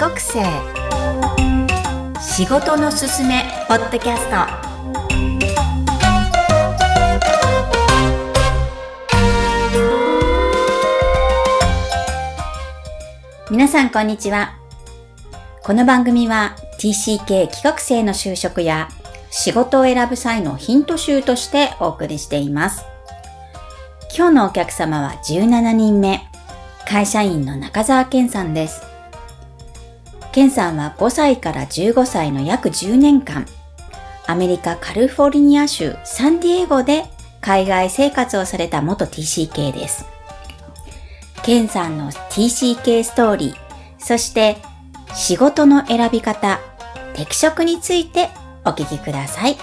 国生仕事のすすめポッドキャスト。皆さんこんにちは。この番組は TCK 企画生の就職や仕事を選ぶ際のヒント集としてお送りしています。今日のお客様は17人目会社員の中澤健さんです。健さんは5歳から15歳の約10年間、アメリカカリフォルニア州サンディエゴで海外生活をされた元 TCK です。健さんの TCK ストーリー、そして仕事の選び方、適職についてお聞きください。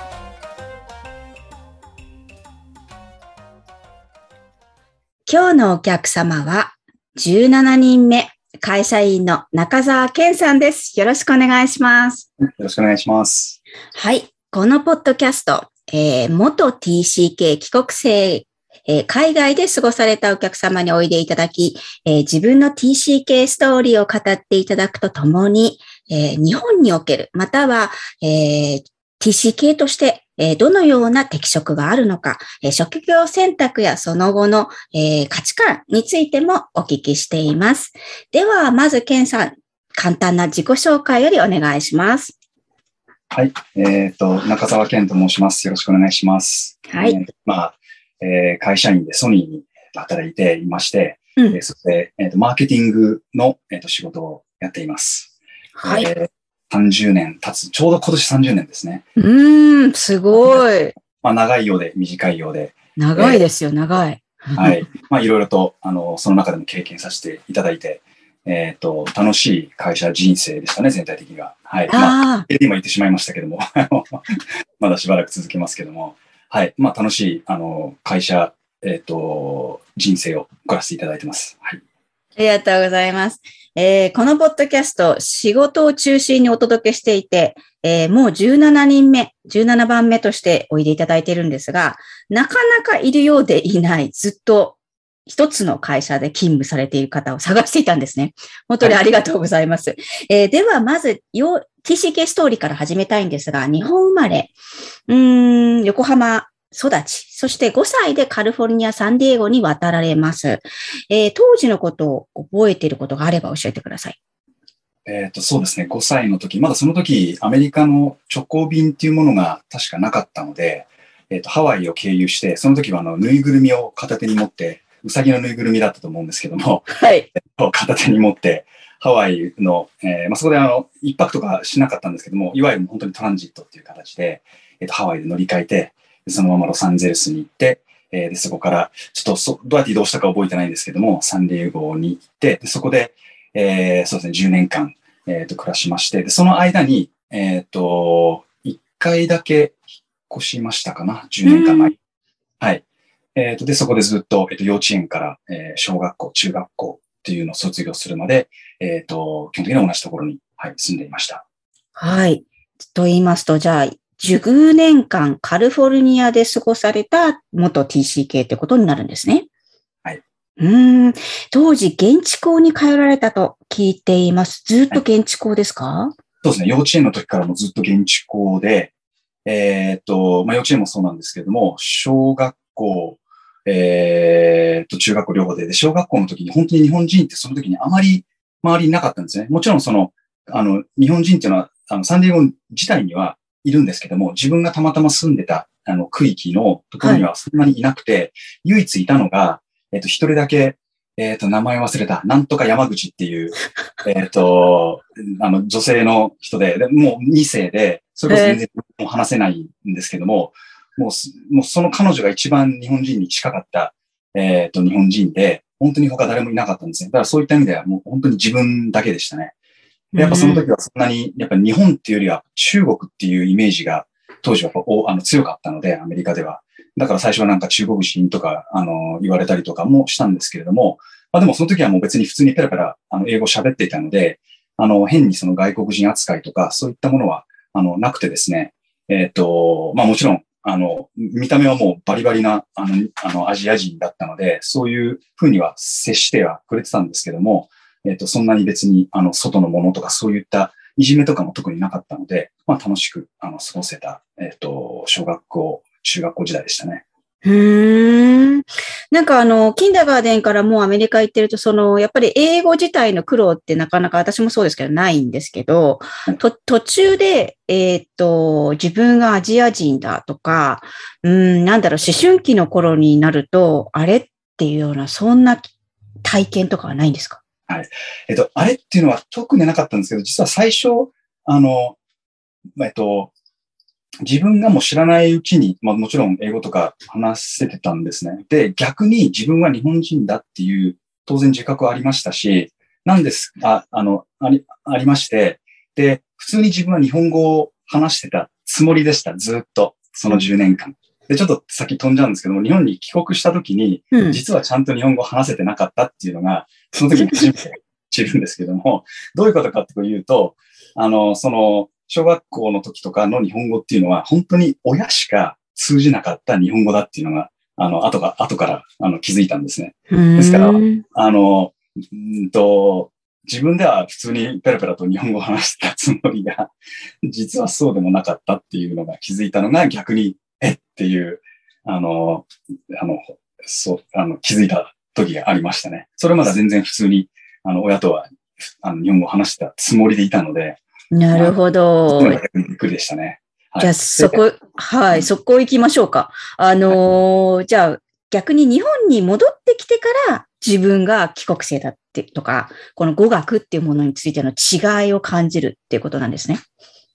今日のお客様は17人目、会社員の中澤健さんです。よろしくお願いします。よろしくお願いします。はい。このポッドキャスト、えー、元 TCK 帰国生、えー、海外で過ごされたお客様においでいただき、えー、自分の TCK ストーリーを語っていただくとともに、え日本における、または、え TCK としてえどのような適職があるのか、え職業選択やその後の、え価値観についてもお聞きしています。では、まず、ケンさん、簡単な自己紹介よりお願いします。はい。えっ、ー、と、中澤健と申します。よろしくお願いします。はい。えー、まあ、えー、会社員でソニーに働いていまして、うん、えー、そして、えっ、と、マーケティングの、えーと、仕事をやっています。はい。えー30年経つ。ちょうど今年30年ですね。うん、すごい。まあ、長いようで、短いようで。長いですよ、えー、長い。はい。まあ、いろいろと、あの、その中でも経験させていただいて、えっ、ー、と、楽しい会社人生でしたね、全体的には。はい。まあ、今言ってしまいましたけども、まだしばらく続けますけども、はい。まあ、楽しい、あの、会社、えっ、ー、と、人生を送らせていただいてます。はい。ありがとうございます。えー、このポッドキャスト、仕事を中心にお届けしていて、えー、もう17人目、17番目としておいでいただいているんですが、なかなかいるようでいない、ずっと一つの会社で勤務されている方を探していたんですね。本当にありがとうございます。はい、えー、では、まず、TCK ストーリーから始めたいんですが、日本生まれ、うーん、横浜育ち、そして5歳でカリフォルニア・サンディエゴに渡られます。えー、当時のことを覚えていることがあれば教えてください。えっ、ー、と、そうですね。5歳の時、まだその時、アメリカの直行便っていうものが確かなかったので、えっ、ー、と、ハワイを経由して、その時はあの、ぬいぐるみを片手に持って、うさぎのぬいぐるみだったと思うんですけども、はい。片手に持って、ハワイの、えー、まあ、そこであの、一泊とかしなかったんですけども、いわゆる本当にトランジットっていう形で、えっ、と、ハワイで乗り換えて、そのままロサンゼルスに行って、えー、でそこから、ちょっとそどうやって移動したか覚えてないんですけども、サンディエゴに行って、でそこで、えー、そうですね、10年間、えー、と暮らしまして、でその間に、えっ、ー、と、1回だけ引っ越しましたかな、10年間前。はい。えっ、ー、と、で、そこでずっと、えっ、ー、と、幼稚園から、えー、小学校、中学校っていうのを卒業するまで、えっ、と、基本的に同じところに、はい、住んでいました。はい。と言いますと、じゃあ、10年間カリフォルニアで過ごされた元 TCK ってことになるんですね。はい。うん。当時、現地校に通られたと聞いています。ずっと現地校ですか、はい、そうですね。幼稚園の時からもずっと現地校で、えー、っと、まあ、幼稚園もそうなんですけれども、小学校、えー、っと、中学校両方で、で、小学校の時に本当に日本人ってその時にあまり周りになかったんですね。もちろんその、あの、日本人っていうのは、あの、サンディエゴ自体にはいるんですけども、自分がたまたま住んでた、あの、区域のところにはそんなにいなくて、はい、唯一いたのが、えっ、と、一人だけ、えっ、と、名前忘れた、なんとか山口っていう、えっと、あの、女性の人で、でもう2世で、それこそ全然話せないんですけども、もう、もうその彼女が一番日本人に近かった、えっ、と、日本人で、本当に他誰もいなかったんですね。だからそういった意味ではもう本当に自分だけでしたね。やっぱその時はそんなに、やっぱ日本っていうよりは中国っていうイメージが当時はあの強かったので、アメリカでは。だから最初はなんか中国人とか、あの、言われたりとかもしたんですけれども、まあでもその時はもう別に普通にペラペラ、あの、英語喋っていたので、あの、変にその外国人扱いとか、そういったものは、あの、なくてですね、えっ、ー、と、まあもちろん、あの、見た目はもうバリバリな、あの、あの、アジア人だったので、そういうふうには接してはくれてたんですけども、えっ、と、そんなに別に、あの、外のものとかそういったいじめとかも特になかったので、まあ楽しく、あの、過ごせた、えっ、と、小学校、中学校時代でしたね。うーん。なんかあの、キンダーガーデンからもうアメリカ行ってると、その、やっぱり英語自体の苦労ってなかなか私もそうですけど、ないんですけど、と途中で、えーっと、自分がアジア人だとか、うん、なんだろう、思春期の頃になると、あれっていうような、そんな体験とかはないんですか？はいえっと、あれっていうのは特になかったんですけど、実は最初、あの、えっと、自分がもう知らないうちに、まあもちろん英語とか話せてたんですね。で、逆に自分は日本人だっていう当然自覚はありましたし、なんです、あ、あの、あり、ありまして、で、普通に自分は日本語を話してたつもりでした。ずっと。その10年間。で、ちょっと先飛んじゃうんですけども、日本に帰国した時に、うん。実はちゃんと日本語を話せてなかったっていうのが、その時に 初めて知るんですけども、どういうことかっていうと、あの、その、小学校の時とかの日本語っていうのは、本当に親しか通じなかった日本語だっていうのが、あの、後が、後から、あの、気づいたんですね。ですからうんあの、うんと、自分では普通にペラペラと日本語を話してたつもりが、実はそうでもなかったっていうのが気づいたのが逆に、え？っていう、あの、あの、そう、あの、気づいた時がありましたね。それまでは全然普通に、あの、親とは、あの、日本語を話してたつもりでいたので、なるほど。びっくりでしたね。はいじゃあ、そこ、はい、そこ行きましょうか。あのーじゃあ、逆に日本に戻ってきてから自分が帰国生だってとか、この語学っていうものについての違いを感じるっていうことなんですね。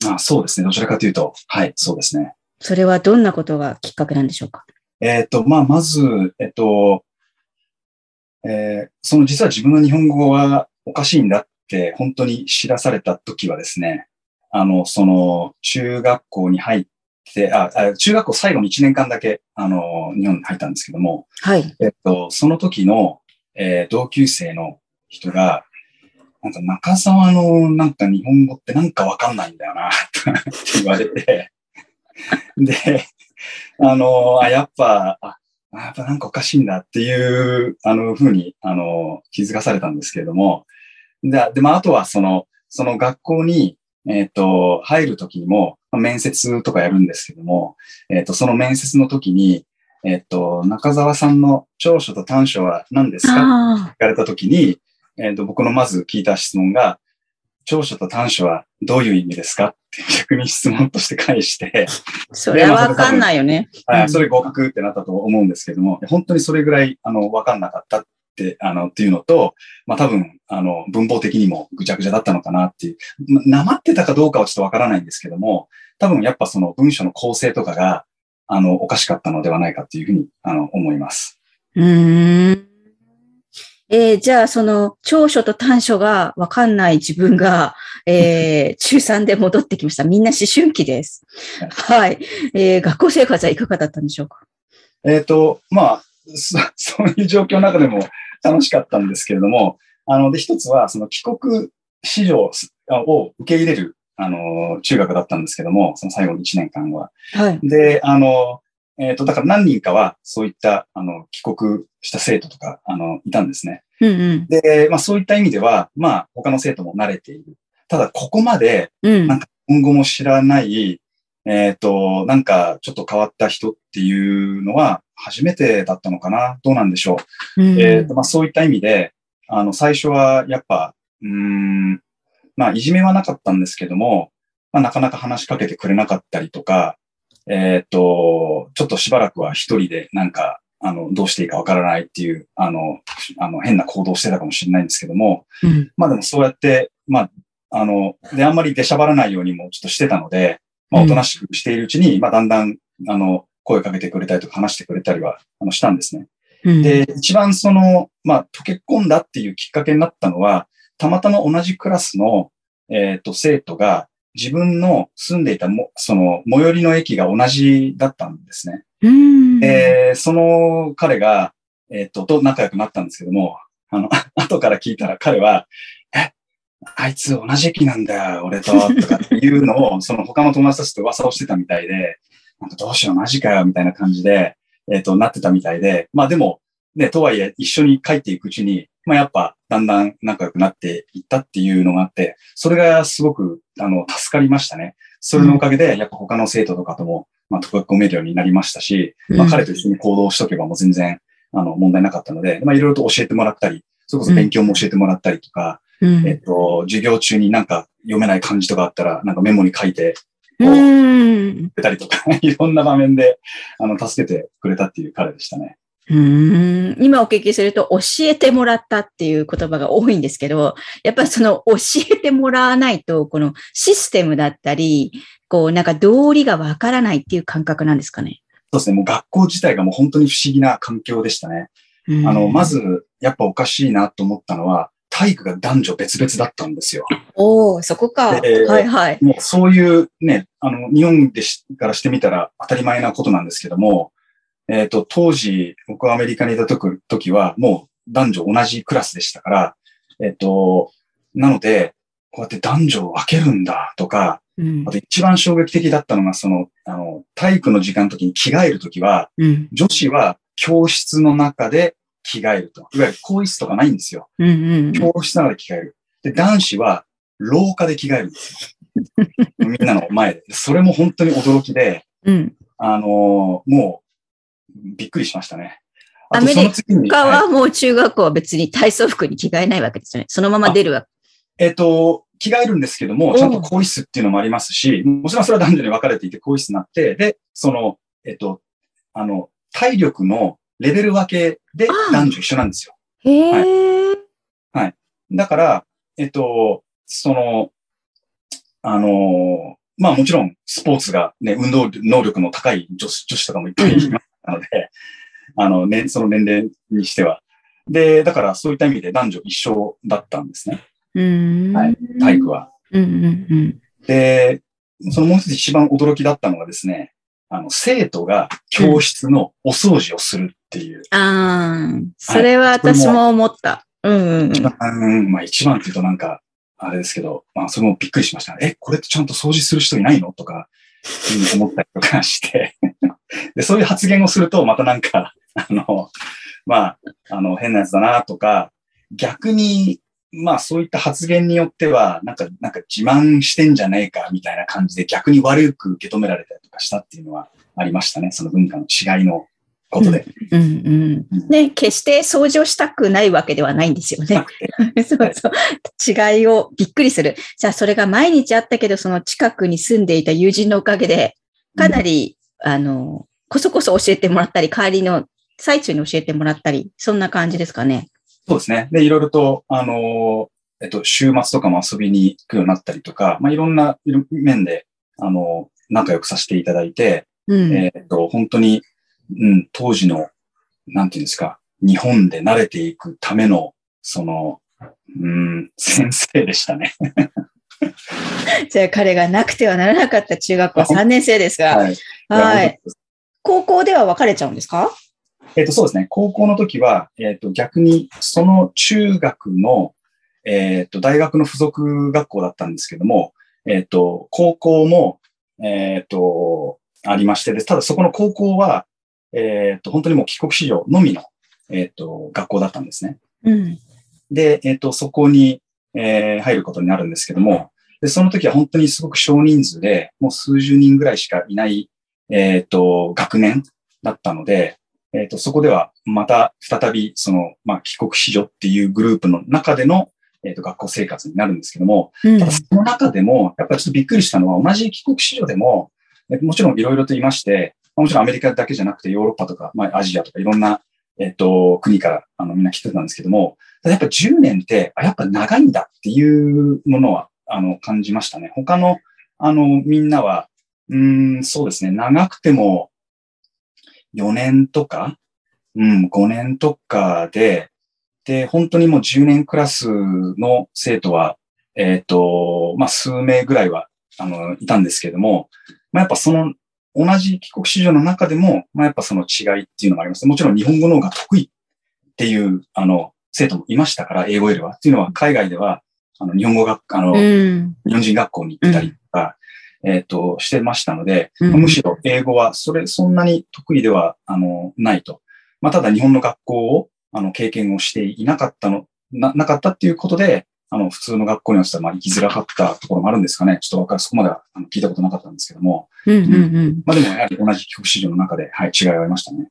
あそうですね。どちらかというと、はい、そうですね。それはどんなことがきっかけなんでしょうか？えっ、と、まあ、まず、えっと、えーその実は自分の日本語はおかしいんだって本当に知らされた時はですね、あの、その中学校に入って、あ、あ中学校最後の1年間だけ、あの、日本に入ったんですけども、はい。えっと、その時の、えー同級生の人が、なんか中沢のなんか日本語ってなんかわかんないんだよな、って言われて、で、あの、あ、やっぱ、あ、やっぱなんかおかしいんだっていう、あの、ふうに、あの、気づかされたんですけれども、で、で、まあ、あとはその、その学校に、えっ、と、入る時にも、まあ面接とかやるんですけども、えっ、と、その面接の時に、えっ、と、中澤さんの長所と短所は何ですかあ聞かれたときに、えっ、と、僕のまず聞いた質問が、長所と短所はどういう意味ですか？って逆に質問として返して、あ、それはわかんないよね。うんはいそれ合格ってなったと思うんですけども、本当にそれぐらい、あの、わかんなかったって、あの、っていうのと、まあ多分、あの、文法的にもぐちゃぐちゃだったのかなっていう、まなまってたかどうかはちょっとわからないんですけども、多分やっぱその文章の構成とかが、あの、おかしかったのではないかっていうふうに、あの、思います。うーん。えーじゃあ、その、長所と短所がわかんない自分が、えー中3で戻ってきました。みんな思春期です。はい。えー学校生活はいかがだったんでしょうか？えっ、と、まあ、そ そういう状況の中でも楽しかったんですけれども、あの、で、一つは、その帰国市場を受け入れる、あの、中学だったんですけども、その最後の1年間は。はい。で、あの、えっ、と、だから何人かは、そういった、あの、帰国した生徒とか、あの、いたんですね。うんうん。で、まあ、そういった意味では、まあ、他の生徒も慣れている。ただ、ここまで、うん。なんか今後も知らない、えっ、と、なんかちょっと変わった人っていうのは初めてだったのかなどうなんでしょう。うんえっ、と、まあそういった意味で、あの、最初はやっぱ、うーん、まあいじめはなかったんですけども、まあなかなか話しかけてくれなかったりとか、えっ、と、ちょっとしばらくは一人でなんか、あの、どうしていいかわからないっていう、あの、あの、変な行動をしてたかもしれないんですけども、うん。まあでもそうやって、まあ、あの、で、あんまり出しゃばらないようにもちょっとしてたので、まあ、おとなしくしているうちに、まあ、だんだん、あの、声かけてくれたりとか話してくれたりは、あの、したんですね。うん。で、一番その、まあ、溶け込んだっていうきっかけになったのは、たまたま同じクラスの、えっ、と、生徒が、自分の住んでいたも、その、最寄りの駅が同じだったんですね。うん。えーその彼が、えっ、と、と仲良くなったんですけども、あの、後から聞いたら彼は、え、あいつ同じ駅なんだよ、俺と、とかっていうのを、その他の友達たちと噂をしてたみたいで、なんかどうしよう、マジかよ、みたいな感じで、えっ、と、なってたみたいで、まあでも、ね、とはいえ、一緒に帰っていくうちに、まあやっぱだんだん仲良くなっていったっていうのがあって、それがすごく、あの、助かりましたね。それのおかげで、やっぱ他の生徒とかとも、まあ、溶け込めるようになりましたし、まあ彼と一緒に行動しとけばもう全然、あの、問題なかったので、まあいろいろと教えてもらったり、それこそ勉強も教えてもらったりとか、うんえっと、授業中になんか読めない漢字とかあったら、なんかメモに書いて、こう、うん。くれたりとか、いろんな場面で、あの、助けてくれたっていう彼でしたね。うん今お聞きすると、教えてもらったっていう言葉が多いんですけど、やっぱりその教えてもらわないと、このシステムだったり、こうなんか道理がわからないっていう感覚なんですかね？そうですね。もう学校自体がもう本当に不思議な環境でしたね。うんあの、ま、ず、やっぱおかしいなと思ったのは、体育が男女別々だったんですよ。おおそこか。ではいはい。もうそういうね、あの、日本でしからしてみたら当たり前なことなんですけども、えっ、と、当時、僕はアメリカにいた時時は、もう男女同じクラスでしたから、えっ、と、なので、こうやって男女を分けるんだとか、うんあと一番衝撃的だったのが、その、あの、体育の時間の時に着替える時は、うん女子は教室の中で着替えると。いわゆる更衣室とかないんですよ。うんうん教室の中で着替える。で、男子は廊下で着替えるんですよ。みんなの前で。それも本当に驚きで、うん。あのーもう、びっくりしましたね。アメリその次に他はいはもう中学校は別に体操服に着替えないわけですよね。そのまま出るわけ。えっ、と、着替えるんですけども、ちゃんと更衣室っていうのもありますし、もちろんそれは男女に分かれていて更衣室になって、で、その、えっ、と、あの、体力のレベル分けで男女一緒なんですよ。へえ。だから、えっと、その、あの、まあもちろんスポーツがね、運動能力の高い女子女子とかもいっぱいいますので、あのね、その年齢にしては。で、だからそういった意味で男女一緒だったんですね。うん。はい体育は。うんうんうん。で、そのもう一つ一番驚きだったのがですね、あの、生徒が教室のお掃除をするっていう。ああ、それは私も思った。うんうんうんまあ一番っていうとなんか、あれですけど、まあそれもびっくりしました。え、これってちゃんと掃除する人いないの？とか、思ったりとかして。で、そういう発言をすると、またなんか、あの、まあ、あの、変なやつだなとか、逆に、まあそういった発言によっては、なんか、なんか自慢してんじゃねえか、みたいな感じで逆に悪く受け止められたりとかしたっていうのはありましたね。その文化の違いのことで。うんうん。ね、決して掃除をしたくないわけではないんですよね。そうそう。違いをびっくりする。じゃあ、それが毎日あったけど、その近くに住んでいた友人のおかげで、かなり、あの、こそこそ教えてもらったり、帰りの最中に教えてもらったり、そんな感じですかね。そうですね。で、いろいろと、あのー、えっと、週末とかも遊びに行くようになったりとか、まあ、いろんな面で、あのー、仲良くさせていただいて、うん。えっと、本当に、うん、当時の、なんていうんですか、日本で慣れていくための、その、うん、先生でしたね。じゃあ、彼がなくてはならなかった中学校3年生ですが、はい。はい。や。高校では別れちゃうんですか？えっと、そうですね。高校の時は、えっと、逆に、その中学の、えっと、大学の付属学校だったんですけども、えっと、高校も、えっと、ありまして、で、ただそこの高校は、えっと、本当にもう帰国子女のみの、えっと、学校だったんですね。うん。で、えっと、そこに、えー入ることになるんですけども、で、その時は本当にすごく少人数で、もう数十人ぐらいしかいない、えっと、学年だったので、えっと、そこではまた再び、その、まあ、帰国子女っていうグループの中での、えっと、学校生活になるんですけども、うん。ただその中でも、やっぱりちょっとびっくりしたのは、同じ帰国子女でも、えもちろんいろいろと言いまして、まあもちろんアメリカだけじゃなくてヨーロッパとか、まあアジアとかいろんな、えっと、国からあのみんな来てたんですけども、ただやっぱ10年って、あ、やっぱ長いんだっていうものは、あの、感じましたね。他の、あの、みんなは、うん、そうですね、長くても4年とか、うん、5年とかで、で、本当にもう10年クラスの生徒は、えっ、と、まあ、数名ぐらいは、あの、いたんですけれども、まあ、やっぱその、同じ帰国子女の中でも、まあ、やっぱその違いっていうのがあります。もちろん日本語の方が得意っていう、あの、生徒もいましたから、英語よりは。っていうのは、海外では、あの、日本語学、あの、うん。日本人学校に行ったりとか、えっ、と、してましたので、うんまあむしろ英語は、それ、そんなに得意では、あの、ないと。まあ、ただ日本の学校を、あの、経験をしていなかったのな、なかったっていうことで、あの、普通の学校にはまあ行きづらかったところもあるんですかね。ちょっとわかる、そこまではあの聞いたことなかったんですけども。うんうんうん。まあでもやはり同じ帰国子女の中で、はい、違いはありましたね。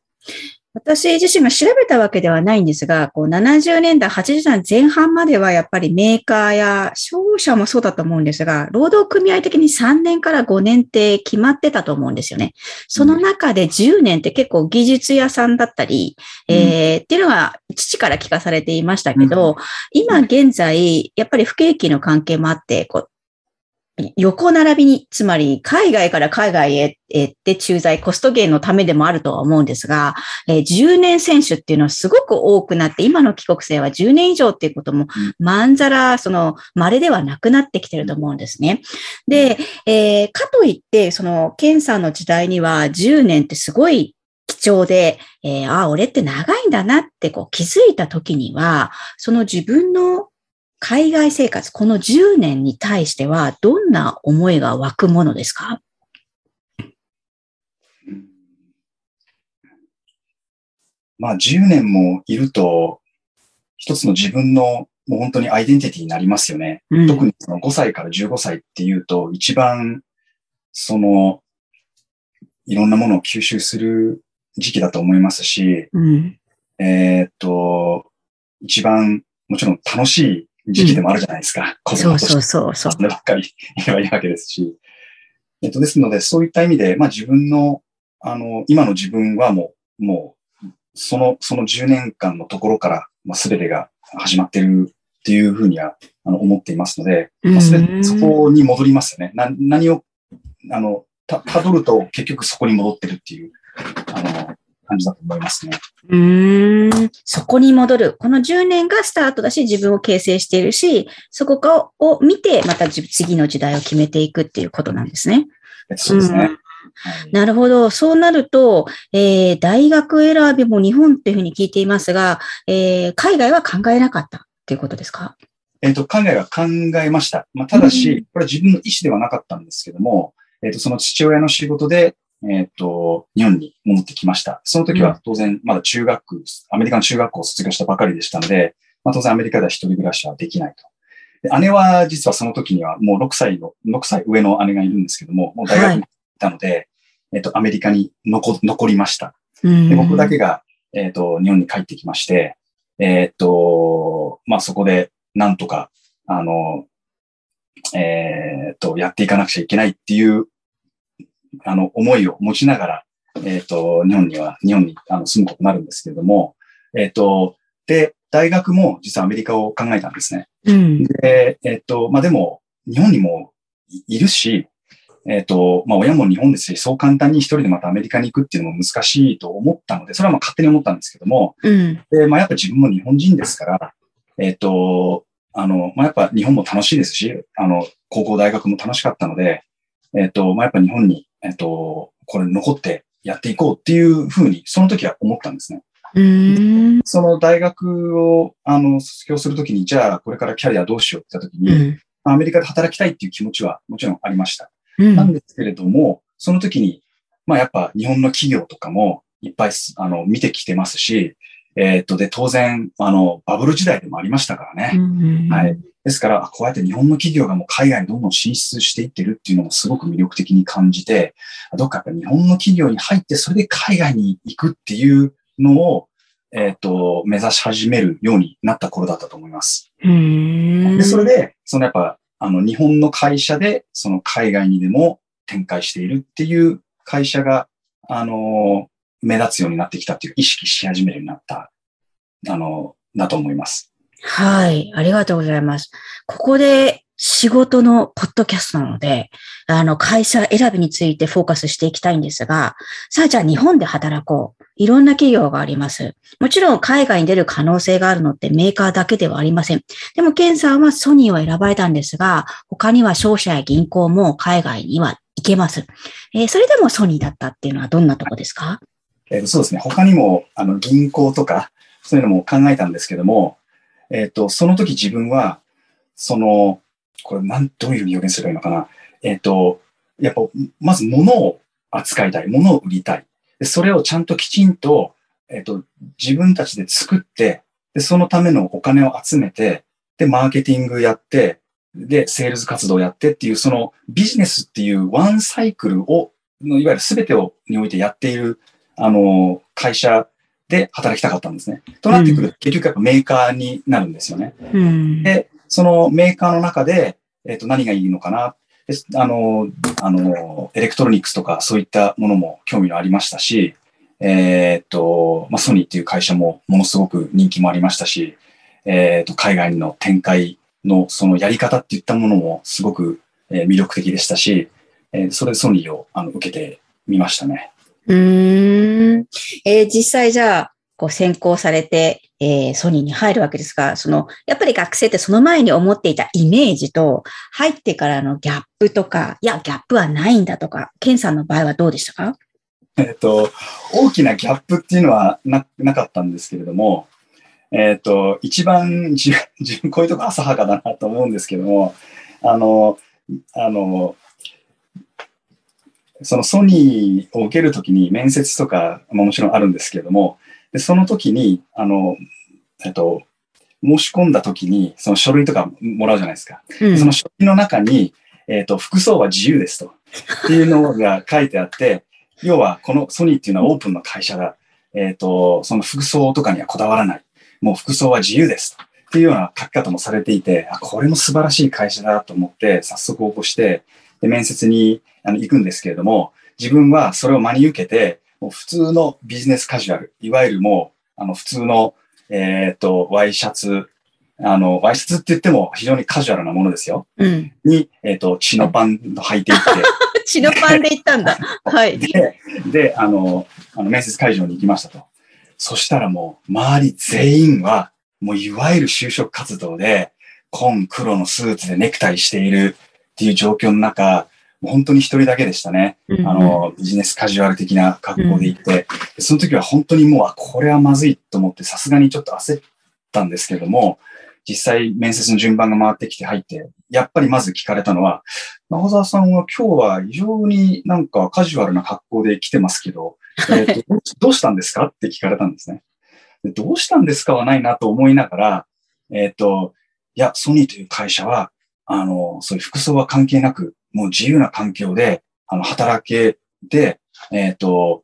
私自身が調べたわけではないんですが、こう70年代、80年代前半まではやっぱりメーカーや商社もそうだと思うんですが、労働組合的に3年から5年って決まってたと思うんですよね。その中で10年って結構技術屋さんだったり、うんえーっていうのは父から聞かされていましたけど、今現在、やっぱり不景気の関係もあって、こう横並びに、つまり海外から海外へへって駐在、コスト減のためでもあるとは思うんですが、えー10年選手っていうのはすごく多くなって、今の帰国生は10年以上っていうことも、まんざら、その、稀ではなくなってきてると思うんですね。で、えーかといって、その、ケンさんの時代には10年ってすごい貴重で、えーああ、俺って長いんだなってこう気づいた時には、その自分の海外生活、この10年に対しては、どんな思いが湧くものですか？うんまあ10年もいると、一つの自分のもう本当にアイデンティティになりますよね。うん特にその5歳から15歳っていうと、一番、その、いろんなものを吸収する時期だと思いますし、うん。えーっと、一番、もちろん楽しい時期でもあるじゃないですか。う供としてそうそうそう。そればっかり言えばいいわけですし。えっと、ですので、そういった意味で、まあ自分の、あの、今の自分はもう、もう、その、その10年間のところから、まあ全てが始まってるっていうふうには、あの、思っていますので、まあ、それうんそこに戻りますよね。な、何を、あの、た、たどると結局そこに戻ってるっていう、あの、感じだと思いますね。うーん。そこに戻る。この10年がスタートだし、自分を形成しているし、そこかを見て、またじ次の時代を決めていくっていうことなんですね。えっとそうですね。なるほど。そうなると、えー大学選びも日本っていうふうに聞いていますが、えー海外は考えなかったっていうことですか？えっ、と、海外は考えました。まあ、ただうんし、これは自分の意思ではなかったんですけども、えっ、と、その父親の仕事で、えっ、と、日本に戻ってきました。その時うんは当然、まだ中学、アメリカの中学校を卒業したばかりでしたので、まあ、当然アメリカでは一人暮らしはできないと。で姉は実はその時にはもう6歳の、6歳上の姉がいるんですけども、もう大学に行ったので、えっ、と、アメリカに残残りました。で僕だけが、えっ、と、日本に帰ってきまして、えっ、と、まあ、そこで、なんとか、あの、えっ、と、やっていかなくちゃいけないっていう、あの、思いを持ちながら、えっ、と、日本には、日本にあの住むことになるんですけれども、えっ、と、で、大学も実はアメリカを考えたんですね。うん。で、えっ、と、まあ、でも、日本にもいいるし、えっ、と、まあ、親も日本ですし、そう簡単に一人でまたアメリカに行くっていうのも難しいと思ったので、それはまあ勝手に思ったんですけども、うん。で、まあ、やっぱ自分も日本人ですから、えっ、と、あの、まあ、やっぱ日本も楽しいですし、あの、高校、大学も楽しかったので、えっ、と、まあ、やっぱ日本に、えっ、と、これ残ってやっていこうっていうふうに、その時は思ったんですね。その大学を、あの、卒業するときに、じゃあ、これからキャリアどうしようって言ったときに、うん。アメリカで働きたいっていう気持ちはもちろんありました。うんなんですけれども、その時に、まあやっぱ日本の企業とかもいっぱいすあの見てきてますし、えーっと、で、当然、あの、バブル時代でもありましたからね。うんはい。ですから、あこうやって日本の企業がもう海外にどんどん進出していってるっていうのもすごく魅力的に感じて、どっかやっぱ日本の企業に入って、それで海外に行くっていうのを、えーっと、目指し始めるようになった頃だったと思います。で、それで、そのやっぱ、あの、日本の会社で、その海外にでも展開しているっていう会社が、あの、目立つようになってきたっていう意識し始めるようになった、あの、だと思います。はい。ありがとうございます。ここで仕事のポッドキャストなので、あの、会社選びについてフォーカスしていきたいんですが、さあ、じゃあ日本で働こう。いろんな企業があります。もちろん海外に出る可能性があるのってメーカーだけではありません。でも、ケンさんはソニーを選ばれたんですが、他には商社や銀行も海外には行けます。えーそれでもソニーだったっていうのはどんなとこですか？えーそうですね。他にも、あの、銀行とか、そういうのも考えたんですけども、えっ、と、その時自分は、その、これ、なん、どういうふうに表現すればいいのかな。えっ、と、やっぱ、まず物を扱いたい。物を売りたい。でそれをちゃんときちんと、えっ、と、自分たちで作って、で、そのためのお金を集めて、で、マーケティングやって、で、セールス活動やってっていう、そのビジネスっていうワンサイクルを、いわゆる全てをにおいてやっている、あの、会社で働きたかったんですね。となってくると、結局やっぱメーカーになるんですよね。うん、で、そのメーカーの中で、えっ、ー、と、何がいいのかな。あの、あの、エレクトロニクスとかそういったものも興味のありましたし、えっ、ー、と、まあ、ソニーっていう会社もものすごく人気もありましたし、えっ、ー、と、海外の展開のそのやり方っていったものもすごく魅力的でしたし、えそれでソニーをあの受けてみましたね。うん。えー、実際じゃあ、こう先行されて、えー、ソニーに入るわけですが、その、やっぱり学生ってその前に思っていたイメージと、入ってからのギャップとか、いや、ギャップはないんだとか、ケンさんの場合はどうでしたか？えっと、大きなギャップっていうのはななかったんですけれども、えっと、一番自分、こういうとこ浅はかだなと思うんですけども、あの、あの、そのソニーを受けるときに面接とかももちろんあるんですけれども、でその時に、あの、えっと、申し込んだ時に、その書類とかもらうじゃないですか。うん、その書類の中に、えっ、と、服装は自由ですと。っていうのが書いてあって、要は、このソニーっていうのはオープンの会社だ。えっ、と、その服装とかにはこだわらない。もう服装は自由です。っていうような書き方もされていて、あ、これも素晴らしい会社だと思って、早速応募して、で、面接にあの行くんですけれども、自分はそれを真に受けて、もう普通のビジネスカジュアル、いわゆるもう、あの、普通の、えっ、と、ワイシャツ、あの、ワイシャツって言っても非常にカジュアルなものですよ。うん。に、えっ、ー、と、血のパン履いていって。血のパンで行ったんだ。はい。で、で、あの、あの面接会場に行きましたと。そしたらもう、周り全員は、もういわゆる就職活動で、紺黒のスーツでネクタイしているっていう状況の中、本当に一人だけでしたね。うん、あの、ビジネスカジュアル的な格好で行って、うん、その時は本当にもう、あ、これはまずいと思って、さすがにちょっと焦ったんですけども、実際面接の順番が回ってきて入って、やっぱりまず聞かれたのは、中澤さんは今日は非常になんかカジュアルな格好で来てますけど、えーと、どうしたんですかって聞かれたんですね。どうしたんですかはないなと思いながら、えっ、ー、と、いや、ソニーという会社は、あの、そういう服装は関係なく、もう自由な環境で、あの、働けて、えっ、ー、と、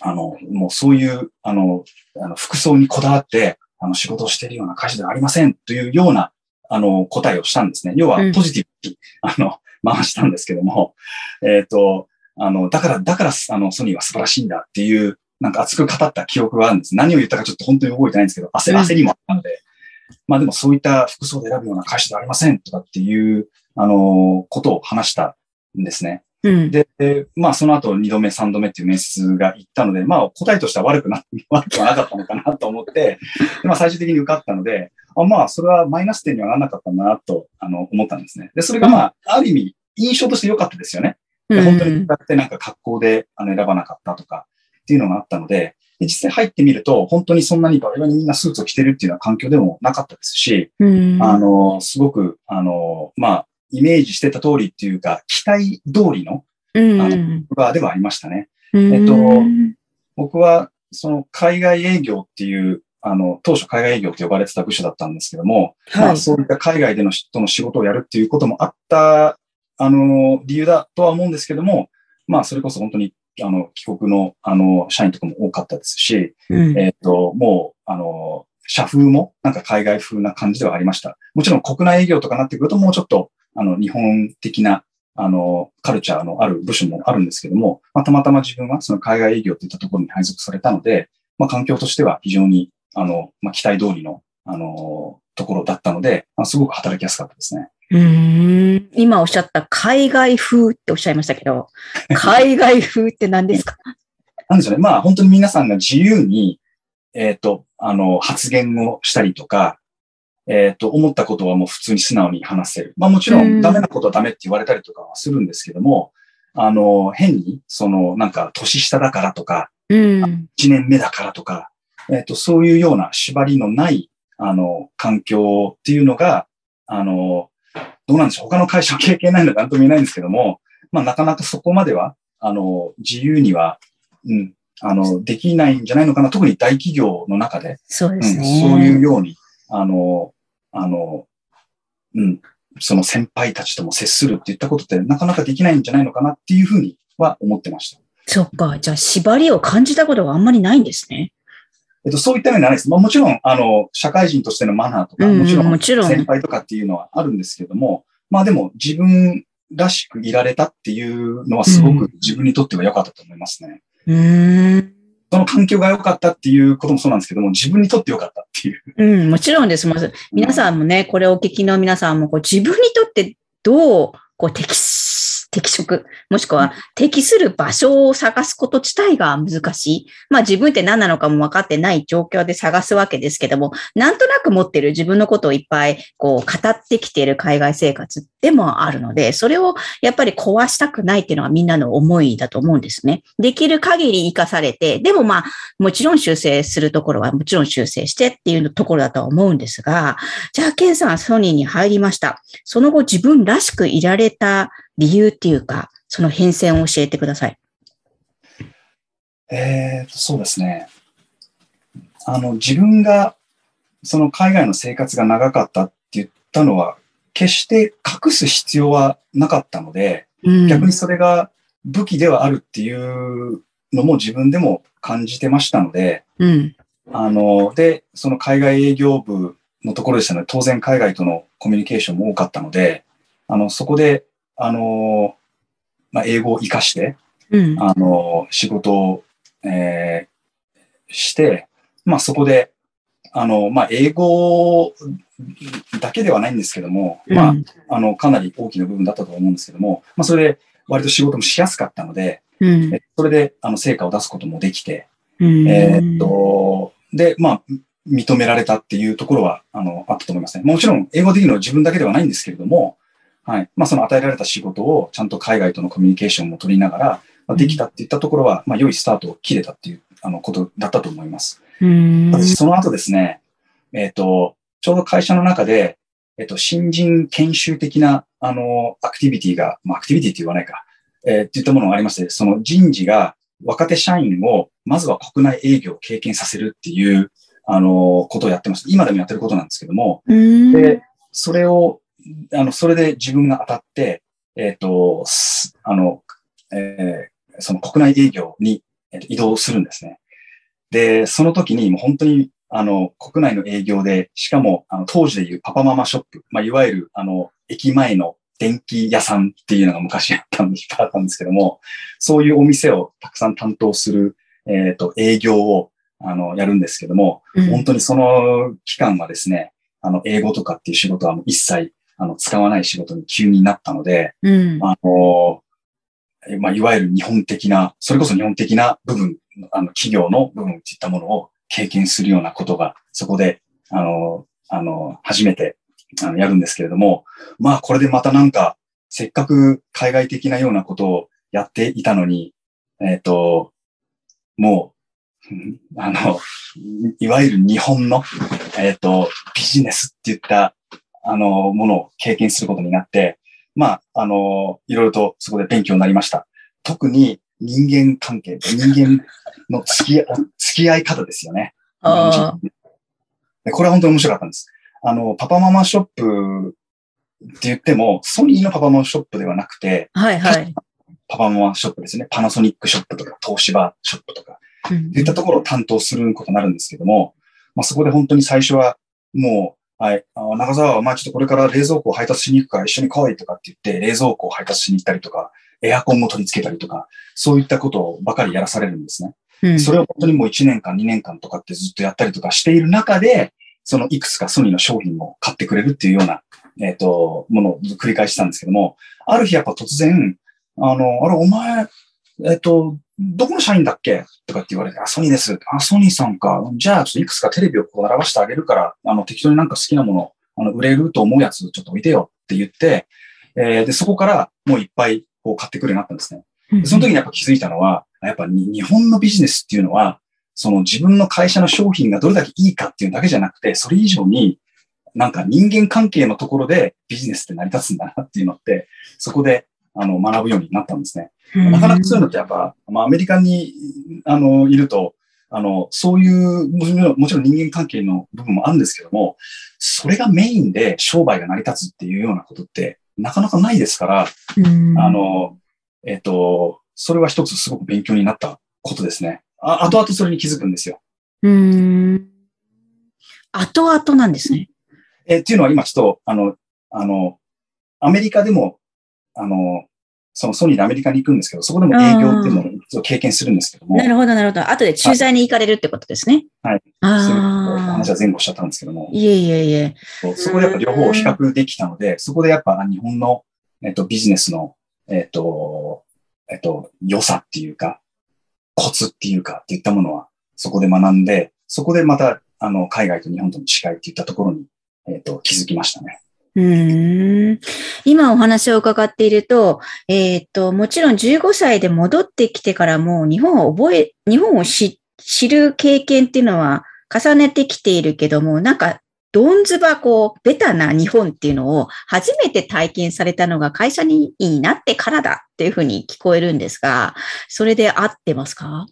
あの、もうそういう、あの、あの服装にこだわって、あの、仕事をしているような会社ではありませんというような、あの、答えをしたんですね。要は、ポジティブに、うん、あの、回したんですけども、えっ、ー、と、あの、だから、だから、あの、ソニーは素晴らしいんだっていう、なんか熱く語った記憶があるんです。何を言ったかちょっと本当に覚えてないんですけど、焦焦りもあったので、まあでもそういった服装で選ぶような会社ではありませんとかっていう、あの、ことを話したんですね。うん、で、まあその後2度目、3度目っていう面接が行ったので、まあ答えとしては悪くな、悪くはなかったのかなと思って、でまあ最終的に受かったので、あまあそれはマイナス点にはならなかったなとあの思ったんですね。で、それがまあ、ある意味印象として良かったですよね。で本当にだってなんか格好であの選ばなかったとかっていうのがあったので、で実際入ってみると、本当にそんなにバリバリみんなスーツを着てるっていうような環境でもなかったですし、あの、すごく、あの、まあ、イメージしてた通りっていうか、期待通りの、あの、バーではありましたね。えっと、僕は、その海外営業っていう、あの、当初海外営業って呼ばれてた部署だったんですけども、はい、まあそういった海外での人の仕事をやるっていうこともあった、あの、理由だとは思うんですけども、まあそれこそ本当にあの、帰国の、あの、社員とかも多かったですし、うん、えっ、ー、と、もう、あの、社風もなんか海外風な感じではありました。もちろん国内営業とかなってくるともうちょっと、あの、日本的な、あの、カルチャーのある部署もあるんですけども、まあ、たまたま自分はその海外営業といったところに配属されたので、まあ、環境としては非常に、あの、まあ、期待通りの、あの、ところだったので、まあ、すごく働きやすかったですね。うん今おっしゃった海外風っておっしゃいましたけど、海外風って何ですか？なんでしょうね。まあ本当に皆さんが自由に、えっ、ー、と、あの、発言をしたりとか、えっ、ー、と、思ったことはもう普通に素直に話せる。まあもちろんダメなことはダメって言われたりとかはするんですけども、あの、変に、その、なんか年下だからとか、うん、1年目だからとか、えっ、ー、と、そういうような縛りのない、あの、環境っていうのが、あの、どうなんでしょう他の会社は経験ないので何とも言えないんですけども、まあなかなかそこまでは、あの、自由には、うん、あの、できないんじゃないのかな。特に大企業の中で。そうですね。うん、そういうように、あの、あの、うん、その先輩たちとも接するって言ったことってなかなかできないんじゃないのかなっていうふうには思ってました。そっか。じゃあ、縛りを感じたことがあんまりないんですね。えっと、そういった面ではないです。まあ、もちろん、あの、社会人としてのマナーとか、もちろん、もちろん先輩とかっていうのはあるんですけども、まあでも、自分らしくいられたっていうのはすごく自分にとっては良かったと思いますね。うん。その環境が良かったっていうこともそうなんですけども、自分にとって良かったっていう。うん、もちろんです。まず、皆さんもね、これをお聞きの皆さんも、こう自分にとってどう、こう適適職、もしくは適する場所を探すこと自体が難しい。まあ自分って何なのかも分かってない状況で探すわけですけども、なんとなく持ってる自分のことをいっぱいこう語ってきている海外生活でもあるので、それをやっぱり壊したくないっていうのはみんなの思いだと思うんですね。できる限り活かされて、でもまあもちろん修正するところはもちろん修正してっていうところだとは思うんですが、じゃあケンさんソニーに入りました。その後自分らしくいられた理由っていうか、その変遷を教えてください。えー、そうですね。あの、自分が、その海外の生活が長かったって言ったのは、決して隠す必要はなかったので、うん、逆にそれが武器ではあるっていうのも自分でも感じてましたので、うん、あの、で、その海外営業部のところでしたので、当然海外とのコミュニケーションも多かったので、あの、そこであの、まあ、英語を活かして、うん、あの、仕事を、えー、して、まあ、そこで、あの、まあ、英語だけではないんですけども、うん、まあ、あの、かなり大きな部分だったと思うんですけども、まあ、それで割と仕事もしやすかったので、うん、それで、あの、成果を出すこともできて、うん、えー、っと、で、まあ、認められたっていうところは、あの、あったと思いますね。もちろん、英語できるのは自分だけではないんですけれども、はい。まあ、その与えられた仕事をちゃんと海外とのコミュニケーションも取りながら、まあ、できたっていったところは、まあ、良いスタートを切れたっていう、あの、ことだったと思います。私、その後ですね、えっ、ー、と、ちょうど会社の中で、えっ、ー、と、新人研修的な、あの、アクティビティが、まあ、アクティビティって言わないか、えー、っていったものがありまして、その人事が若手社員を、まずは国内営業を経験させるっていう、あの、ことをやってます。今でもやってることなんですけども、で、それをあの、それで自分が当たって、えっ、ー、と、あの、えー、その国内営業に移動するんですね。で、その時にもう本当に、あの、国内の営業で、しかも、あの、当時でいうパパママショップ、まあ、いわゆる、あの、駅前の電気屋さんっていうのが昔あったんで、あったんですけども、そういうお店をたくさん担当する、えっ、ー、と、営業を、あの、やるんですけども、うん、本当にその期間はですね、あの、英語とかっていう仕事はもう一切あの、使わない仕事に急になったので、うん、あの、まあ、いわゆる日本的な、それこそ日本的な部分、あの、企業の部分っていったものを経験するようなことが、そこで、あの、あの、初めて、あの、やるんですけれども、まあ、これでまたなんか、せっかく海外的なようなことをやっていたのに、えっ、ー、と、もう、あの、いわゆる日本の、えっ、ー、と、ビジネスって言ったあの、ものを経験することになって、まあ、あの、いろいろとそこで勉強になりました。特に人間関係、人間の付き合い、付き合い方ですよね。これは本当に面白かったんです。あの、パパママショップって言っても、ソニーのパパママショップではなくて、はいはい。パパママショップですね。パナソニックショップとか、東芝ショップとか、うん、いったところを担当することになるんですけども、まあ、そこで本当に最初はもうはい。あ中澤は、まあちょっとこれから冷蔵庫を配達しに行くから一緒に来いとかって言って、冷蔵庫を配達しに行ったりとか、エアコンも取り付けたりとか、そういったことばかりやらされるんですね。うん、それを本当にもう1年間、2年間とかってずっとやったりとかしている中で、そのいくつかソニーの商品を買ってくれるっていうような、えっ、ー、と、ものを繰り返したんですけども、ある日やっぱ突然、あの、あれ、お前、えっ、ー、と、どこの社員だっけ？とかって言われて、あ、ソニーです。あ、ソニーさんか。じゃあ、ちょっといくつかテレビをこう並ばしてあげるから、あの、適当になんか好きなもの、あの、売れると思うやつちょっと置いてよって言って、えー、で、そこからもういっぱいこう買ってくるようになったんですね。その時にやっぱ気づいたのは、やっぱ日本のビジネスっていうのは、その自分の会社の商品がどれだけいいかっていうだけじゃなくて、それ以上になんか人間関係のところでビジネスって成り立つんだなっていうのって、そこであの学ぶようになったんですね。なかなかそういうのってやっぱ、まあアメリカに、あの、いると、あの、そういうもちろん、もちろん人間関係の部分もあるんですけども、それがメインで商売が成り立つっていうようなことってなかなかないですから、あの、えっ、と、それは一つすごく勉強になったことですね。あ後々それに気づくんですよ。うん。後々なんですね。えっていうのは今ちょっと、あの、あの、アメリカでも、あの、そのソニーでアメリカに行くんですけど、そこでも営業っていうのを経験するんですけども。なるほど、なるほど。後で駐在に行かれるってことですね。はい。ああ。話は前後しちゃったんですけども。いえいえいえ。そこでやっぱ両方比較できたので、そこでやっぱ日本の、えっと、ビジネスの、えっと、えっと、良さっていうか、コツっていうかっていったものは、そこで学んで、そこでまた、あの、海外と日本との違いっていったところに、えっと、気づきましたね。うん今お話を伺っていると、えっ、と、もちろん15歳で戻ってきてからも日本を覚え、日本を知る経験っていうのは重ねてきているけども、なんか、どんずばこう、ベタな日本っていうのを初めて体験されたのが会社になってからだっていうふうに聞こえるんですが、それで合ってますか？